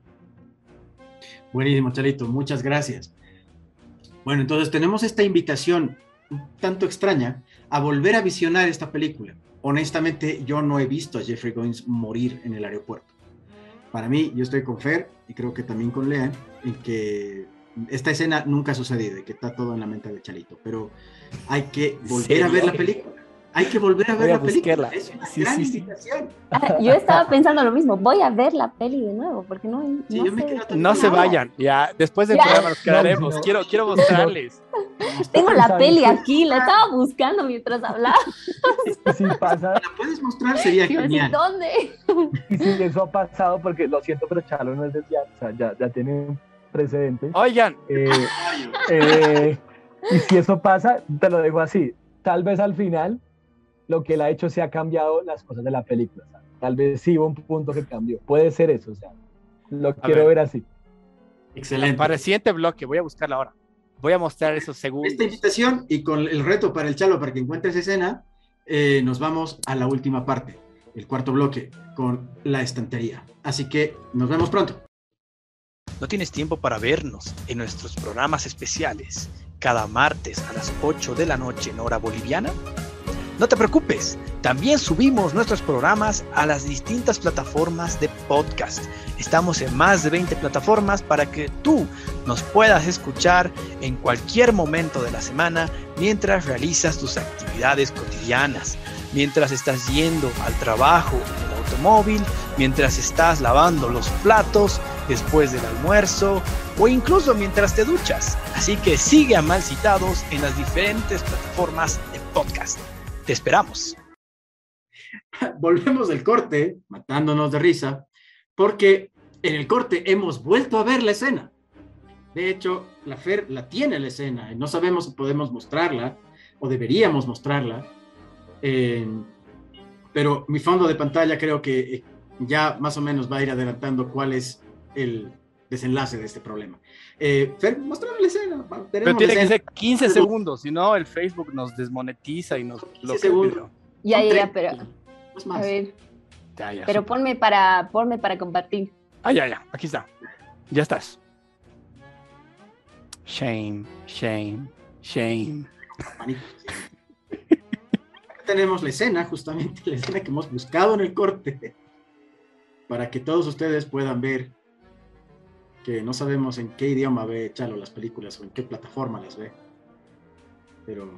Speaker 8: Buenísimo, Charito, muchas gracias. Bueno, entonces tenemos esta invitación un tanto extraña a volver a visionar esta película. Honestamente, yo no he visto a Jeffrey Goins morir en el aeropuerto. Para mí, yo estoy con Fer y creo que también con Lea, en que esta escena nunca ha sucedido y que está todo en la mente de Chalito, pero hay que volver a ver la película. Hay que volver a ver
Speaker 11: a
Speaker 8: la película.
Speaker 11: Es
Speaker 8: una
Speaker 11: sí,
Speaker 8: gran
Speaker 11: sí, sí.
Speaker 8: invitación.
Speaker 9: Ah, Yo estaba pensando lo mismo, voy a ver la peli de nuevo, porque no, no,
Speaker 8: Sí, yo me
Speaker 9: sé
Speaker 11: No se vayan, ya después del
Speaker 9: Ya.
Speaker 11: programa nos quedaremos.
Speaker 10: No,
Speaker 11: Quiero, quiero mostrarles.
Speaker 9: Tengo la
Speaker 10: ¿Sabes
Speaker 9: peli aquí, la estaba buscando mientras hablaba.
Speaker 10: Si pasa,
Speaker 8: ¿La puedes mostrar? Sería genial.
Speaker 9: ¿Dónde?
Speaker 10: y si eso ha pasado, porque lo siento, pero Chalo no es desviado, o sea, ya, ya tiene precedente.
Speaker 11: Oigan,
Speaker 10: Eh, eh, y si eso pasa, te lo dejo así. Tal vez al final lo que él ha hecho se ha cambiado las cosas de la película. ¿sabes? Tal vez sí hubo un punto que cambió. Puede ser eso, o sea, lo quiero
Speaker 11: ver.
Speaker 10: ver así.
Speaker 8: Excelente.
Speaker 11: para el siguiente bloque, voy a buscarla ahora. Voy a mostrar esos segundos.
Speaker 8: Esta invitación y con el reto para el Chalo para que encuentre esa escena, eh, nos vamos a la última parte, el cuarto bloque, con la estantería. Así que nos vemos pronto.
Speaker 12: ¿No tienes tiempo para vernos en nuestros programas especiales cada martes a las 8 de la noche en hora boliviana? No te preocupes, también subimos nuestros programas a las distintas plataformas de podcast. Estamos en más de 20 plataformas para que tú nos puedas escuchar en cualquier momento de la semana mientras realizas tus actividades cotidianas, mientras estás yendo al trabajo en el automóvil, mientras estás lavando los platos después del almuerzo o incluso mientras te duchas. Así que sigue a Mal Citados en las diferentes plataformas de podcast. Te esperamos.
Speaker 8: Volvemos del corte, matándonos de risa, porque en el corte hemos vuelto a ver la escena. De hecho, la Fer la tiene la escena y no sabemos si podemos mostrarla o deberíamos mostrarla. Eh, pero mi fondo de pantalla creo que ya más o menos va a ir adelantando cuál es el desenlace de este problema. Eh, Fer, mostrame la escena.
Speaker 11: Pero tiene
Speaker 8: la
Speaker 11: que ser 15 segundos, si no el Facebook nos desmonetiza y nos bloquea.
Speaker 8: segundos.
Speaker 9: Ya, ya, ya, pero. A ver,
Speaker 11: Ya, ya,
Speaker 9: pero ponme para, ponme para compartir.
Speaker 11: Ah, ya, ya, aquí está. Ya estás. Shame, shame, shame.
Speaker 8: Tenemos la escena, justamente la escena que hemos buscado en el corte, para que todos ustedes puedan ver que no sabemos en qué idioma ve Chalo las películas o en qué plataforma las ve. Pero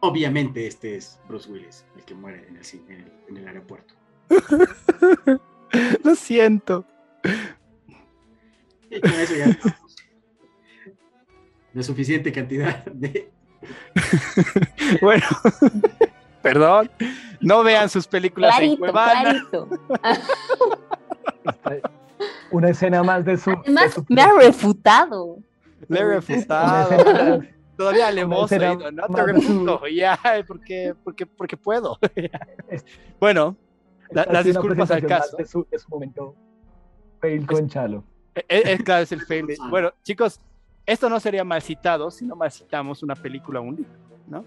Speaker 8: obviamente este es Bruce Willis, el que muere en el, ci- en el- en el aeropuerto.
Speaker 11: Lo siento.
Speaker 8: Y con eso ya estamos. la suficiente cantidad de...
Speaker 11: bueno, perdón, no vean sus películas en
Speaker 9: Clarito,
Speaker 11: Cuevana.
Speaker 9: clarito.
Speaker 10: Una escena más de su. de
Speaker 9: Además,
Speaker 10: su-
Speaker 9: me ha refutado.
Speaker 11: Le he refutado. Todavía le hemos oído, no te
Speaker 10: su-
Speaker 11: refuto, ya, porque, porque, porque puedo. bueno, la- las
Speaker 10: es
Speaker 11: disculpas al caso.
Speaker 10: De su, momento. Fail con Chalo.
Speaker 11: Es, es- claro, es el fail. de- Bueno, chicos, esto no sería mal citado si no mal citamos una película o un libro, ¿no?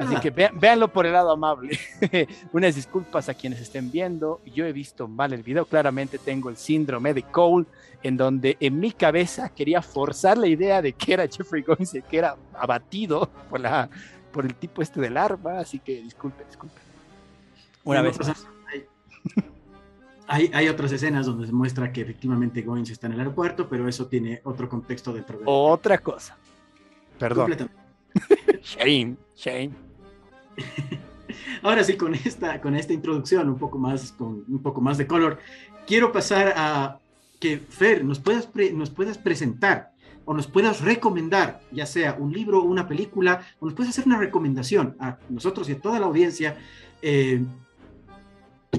Speaker 11: Así que vean- véanlo por el lado amable. Unas disculpas a quienes estén viendo. Yo he visto mal el video. Claramente tengo el síndrome de Cole, en donde en mi cabeza quería forzar la idea de que era Jeffrey Goins, el que era abatido por, la, por el tipo este del arma. Así que disculpe, disculpe. Una
Speaker 8: No
Speaker 11: vez más.
Speaker 8: Hay, hay, hay otras escenas donde se muestra que efectivamente Goins está en el aeropuerto, pero eso tiene otro contexto dentro de
Speaker 11: Otra cosa. Perdón.
Speaker 8: Completamente.
Speaker 11: Shame, shame.
Speaker 8: Ahora sí, con esta, con esta introducción un poco más, con un poco más de color, quiero pasar a que Fer nos puedas, pre- nos puedas presentar o nos puedas recomendar, ya sea un libro o una película, o nos puedes hacer una recomendación a nosotros y a toda la audiencia. Eh,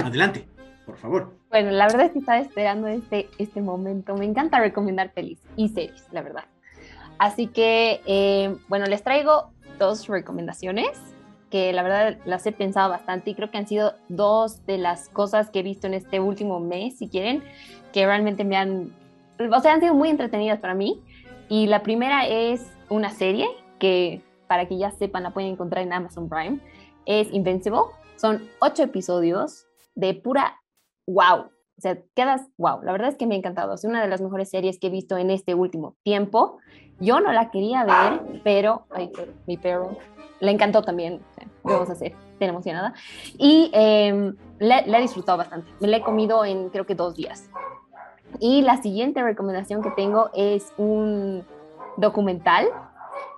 Speaker 8: adelante, por favor.
Speaker 9: Bueno, la verdad es que estaba esperando este, este momento. Me encanta recomendar pelis y series, la verdad. Así que, eh, bueno, les traigo dos recomendaciones que la verdad las he pensado bastante y creo que han sido dos de las cosas que he visto en este último mes, si quieren, que realmente me han, o sea, han sido muy entretenidas para mí. Y la primera es una serie que, para que ya sepan, la pueden encontrar en Amazon Prime. Es Invincible. Son ocho episodios de pura wow. O sea, quedas wow. La verdad es que me ha encantado. Es una de las mejores series que he visto en este último tiempo. Yo no la quería ver, pero, ay, mi perro le encantó también. ¿qué vamos a hacer? Estoy emocionada. Y eh, la, la he disfrutado bastante. Me la he comido en creo que dos días. Y la siguiente recomendación que tengo es un documental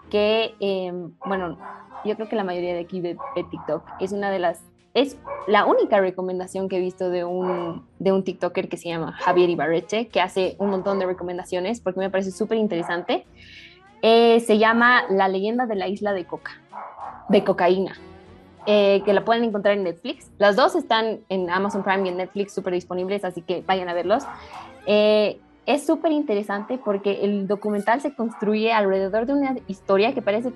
Speaker 9: que, eh, bueno, yo creo que la mayoría de aquí de, de TikTok es una de las, es la única recomendación que he visto de un, de un TikToker que se llama Javier Ibarreche, que hace un montón de recomendaciones porque me parece súper interesante. Eh, se llama La leyenda de la isla de Coca, de cocaína. eh, que la pueden encontrar en Netflix. Las dos están en Amazon Prime y en Netflix súper disponibles, así que vayan a verlos. Eh, es súper interesante porque el documental se construye alrededor de una historia que parece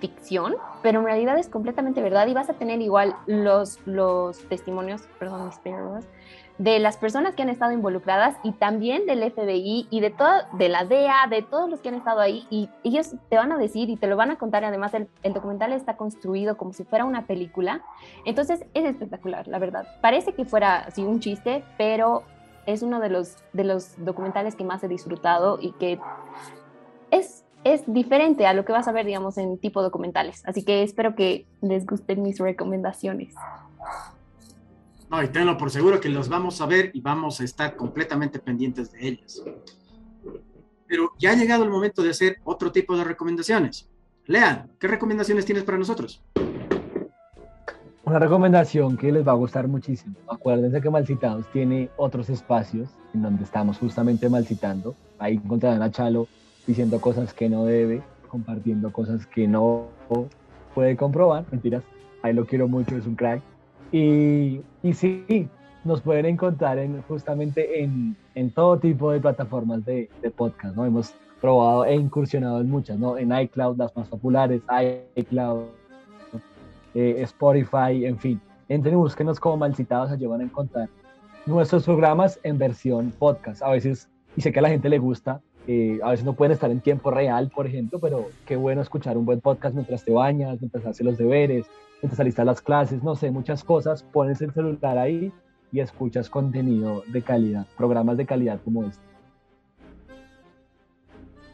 Speaker 9: ficción, pero en realidad es completamente verdad y vas a tener igual los, los testimonios, perdón, mis perros, de las personas que han estado involucradas y también del FBI y de toda, de la DEA, de todos los que han estado ahí y ellos te van a decir y te lo van a contar. Además, el, el documental está construido como si fuera una película. Entonces, es espectacular, la verdad. Parece que fuera así un chiste, pero es uno de los, de los documentales que más he disfrutado y que es, es diferente a lo que vas a ver, digamos, en tipo documentales. Así que espero que les gusten mis recomendaciones.
Speaker 8: No, y tenlo por seguro que los vamos a ver y vamos a estar completamente pendientes de ellas. Pero ya ha llegado el momento de hacer otro tipo de recomendaciones. Lean, ¿qué recomendaciones tienes para nosotros?
Speaker 10: Una recomendación que les va a gustar muchísimo. Acuérdense que Malcitados tiene otros espacios en donde estamos justamente malcitando. Ahí encontrarán a Chalo diciendo cosas que no debe, compartiendo cosas que no puede comprobar. Mentiras, ahí lo quiero mucho, es un crack. Y, y sí, nos pueden encontrar en, justamente en, en todo tipo de plataformas de, podcast, ¿no? Hemos probado e incursionado en muchas, ¿no? En iCloud, las más populares, iCloud, eh, Spotify, en fin. Entren y búsquenos como Malcitados, allí van a encontrar nuestros programas en versión podcast. A veces, y sé que a la gente le gusta, eh, a veces no pueden estar en tiempo real, por ejemplo, pero qué bueno escuchar un buen podcast mientras te bañas, mientras haces los deberes, mientras alistas las clases, no sé, muchas cosas. Pones el celular ahí y escuchas contenido de calidad, programas de calidad como este.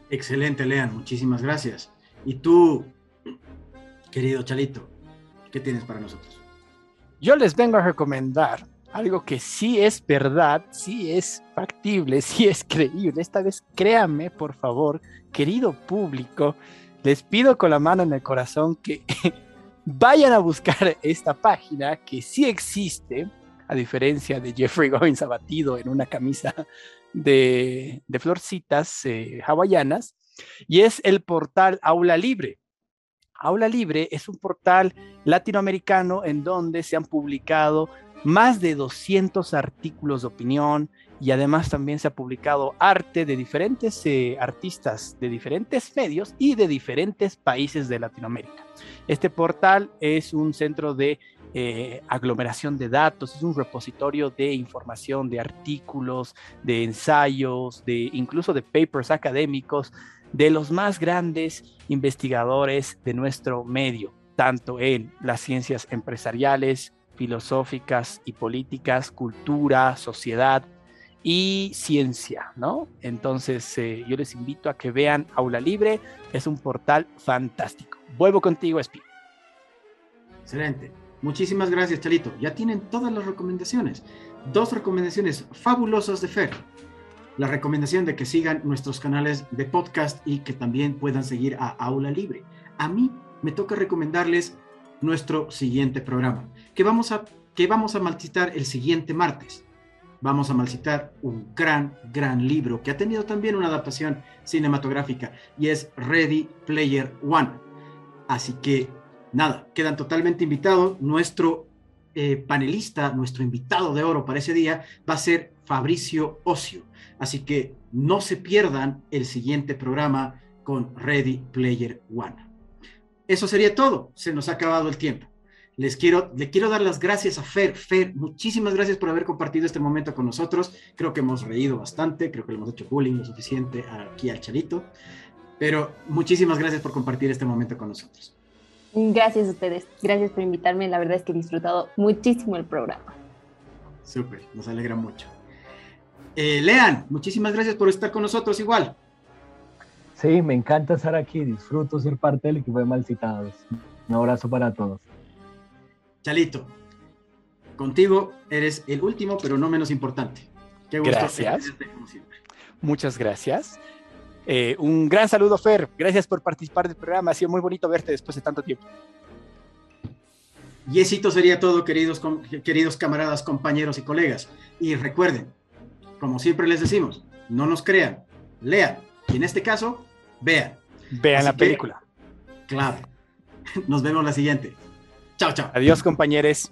Speaker 8: Excelente, Lean, muchísimas gracias. Y tú, querido Chalito, ¿qué tienes para nosotros?
Speaker 11: Yo les vengo a recomendar algo que sí es verdad, sí es factible, sí es creíble. Esta vez créanme, por favor, querido público, les pido con la mano en el corazón que vayan a buscar esta página que sí existe, a diferencia de Jeffrey Goins abatido en una camisa de, de florcitas eh, hawaianas. y es el portal Aula Libre. Aula Libre es un portal latinoamericano en donde se han publicado más de 200 artículos de opinión y además también se ha publicado arte de diferentes eh, artistas de diferentes medios y de diferentes países de Latinoamérica. Este portal es un centro de eh, aglomeración de datos, es un repositorio de información, de artículos, de ensayos, de incluso de papers académicos de los más grandes investigadores de nuestro medio, tanto en las ciencias empresariales, filosóficas y políticas, cultura, sociedad y ciencia, ¿no? Entonces eh, yo les invito a que vean Aula Libre, es un portal fantástico. Vuelvo contigo, Espi.
Speaker 8: Excelente. Muchísimas gracias, Chalito. Ya tienen todas las recomendaciones. Dos recomendaciones fabulosas de Fer. La recomendación de que sigan nuestros canales de podcast y que también puedan seguir a Aula Libre. A mí me toca recomendarles nuestro siguiente programa, que vamos a, que vamos a el siguiente martes. Vamos a malcitar un gran, gran libro que ha tenido también una adaptación cinematográfica y es Ready Player One. Así que nada, quedan totalmente invitados. Nuestro eh, panelista, nuestro invitado de oro para ese día va a ser Fabricio Ocio. Así que no se pierdan el siguiente programa con Ready Player One. Eso sería todo. Se nos ha acabado el tiempo. Les quiero, le quiero dar las gracias a Fer. Fer, muchísimas gracias por haber compartido este momento con nosotros. Creo que hemos reído bastante, creo que le hemos hecho bullying lo suficiente aquí al Charito. Pero muchísimas gracias por compartir este momento con nosotros.
Speaker 9: Gracias a ustedes, gracias por invitarme. La verdad es que he disfrutado muchísimo el programa.
Speaker 8: Súper, nos alegra mucho. Eh, Lean, muchísimas gracias por estar con nosotros igual.
Speaker 10: Sí, me encanta estar aquí, disfruto ser parte del equipo de Malcitados. Un abrazo para todos.
Speaker 8: Chalito, contigo eres el último, pero no menos importante.
Speaker 11: Qué gusto gracias. Muchas gracias. Eh, un gran saludo, Fer. Gracias por participar del programa. Ha sido muy bonito verte después de tanto tiempo.
Speaker 8: Y eso sería todo, queridos, queridos camaradas, compañeros y colegas. Y recuerden, como siempre les decimos, no nos crean, lean. Y en este caso, vean.
Speaker 11: Vean la película.
Speaker 8: claro. Nos vemos la siguiente. Chao, chao.
Speaker 11: Adiós, compañeros.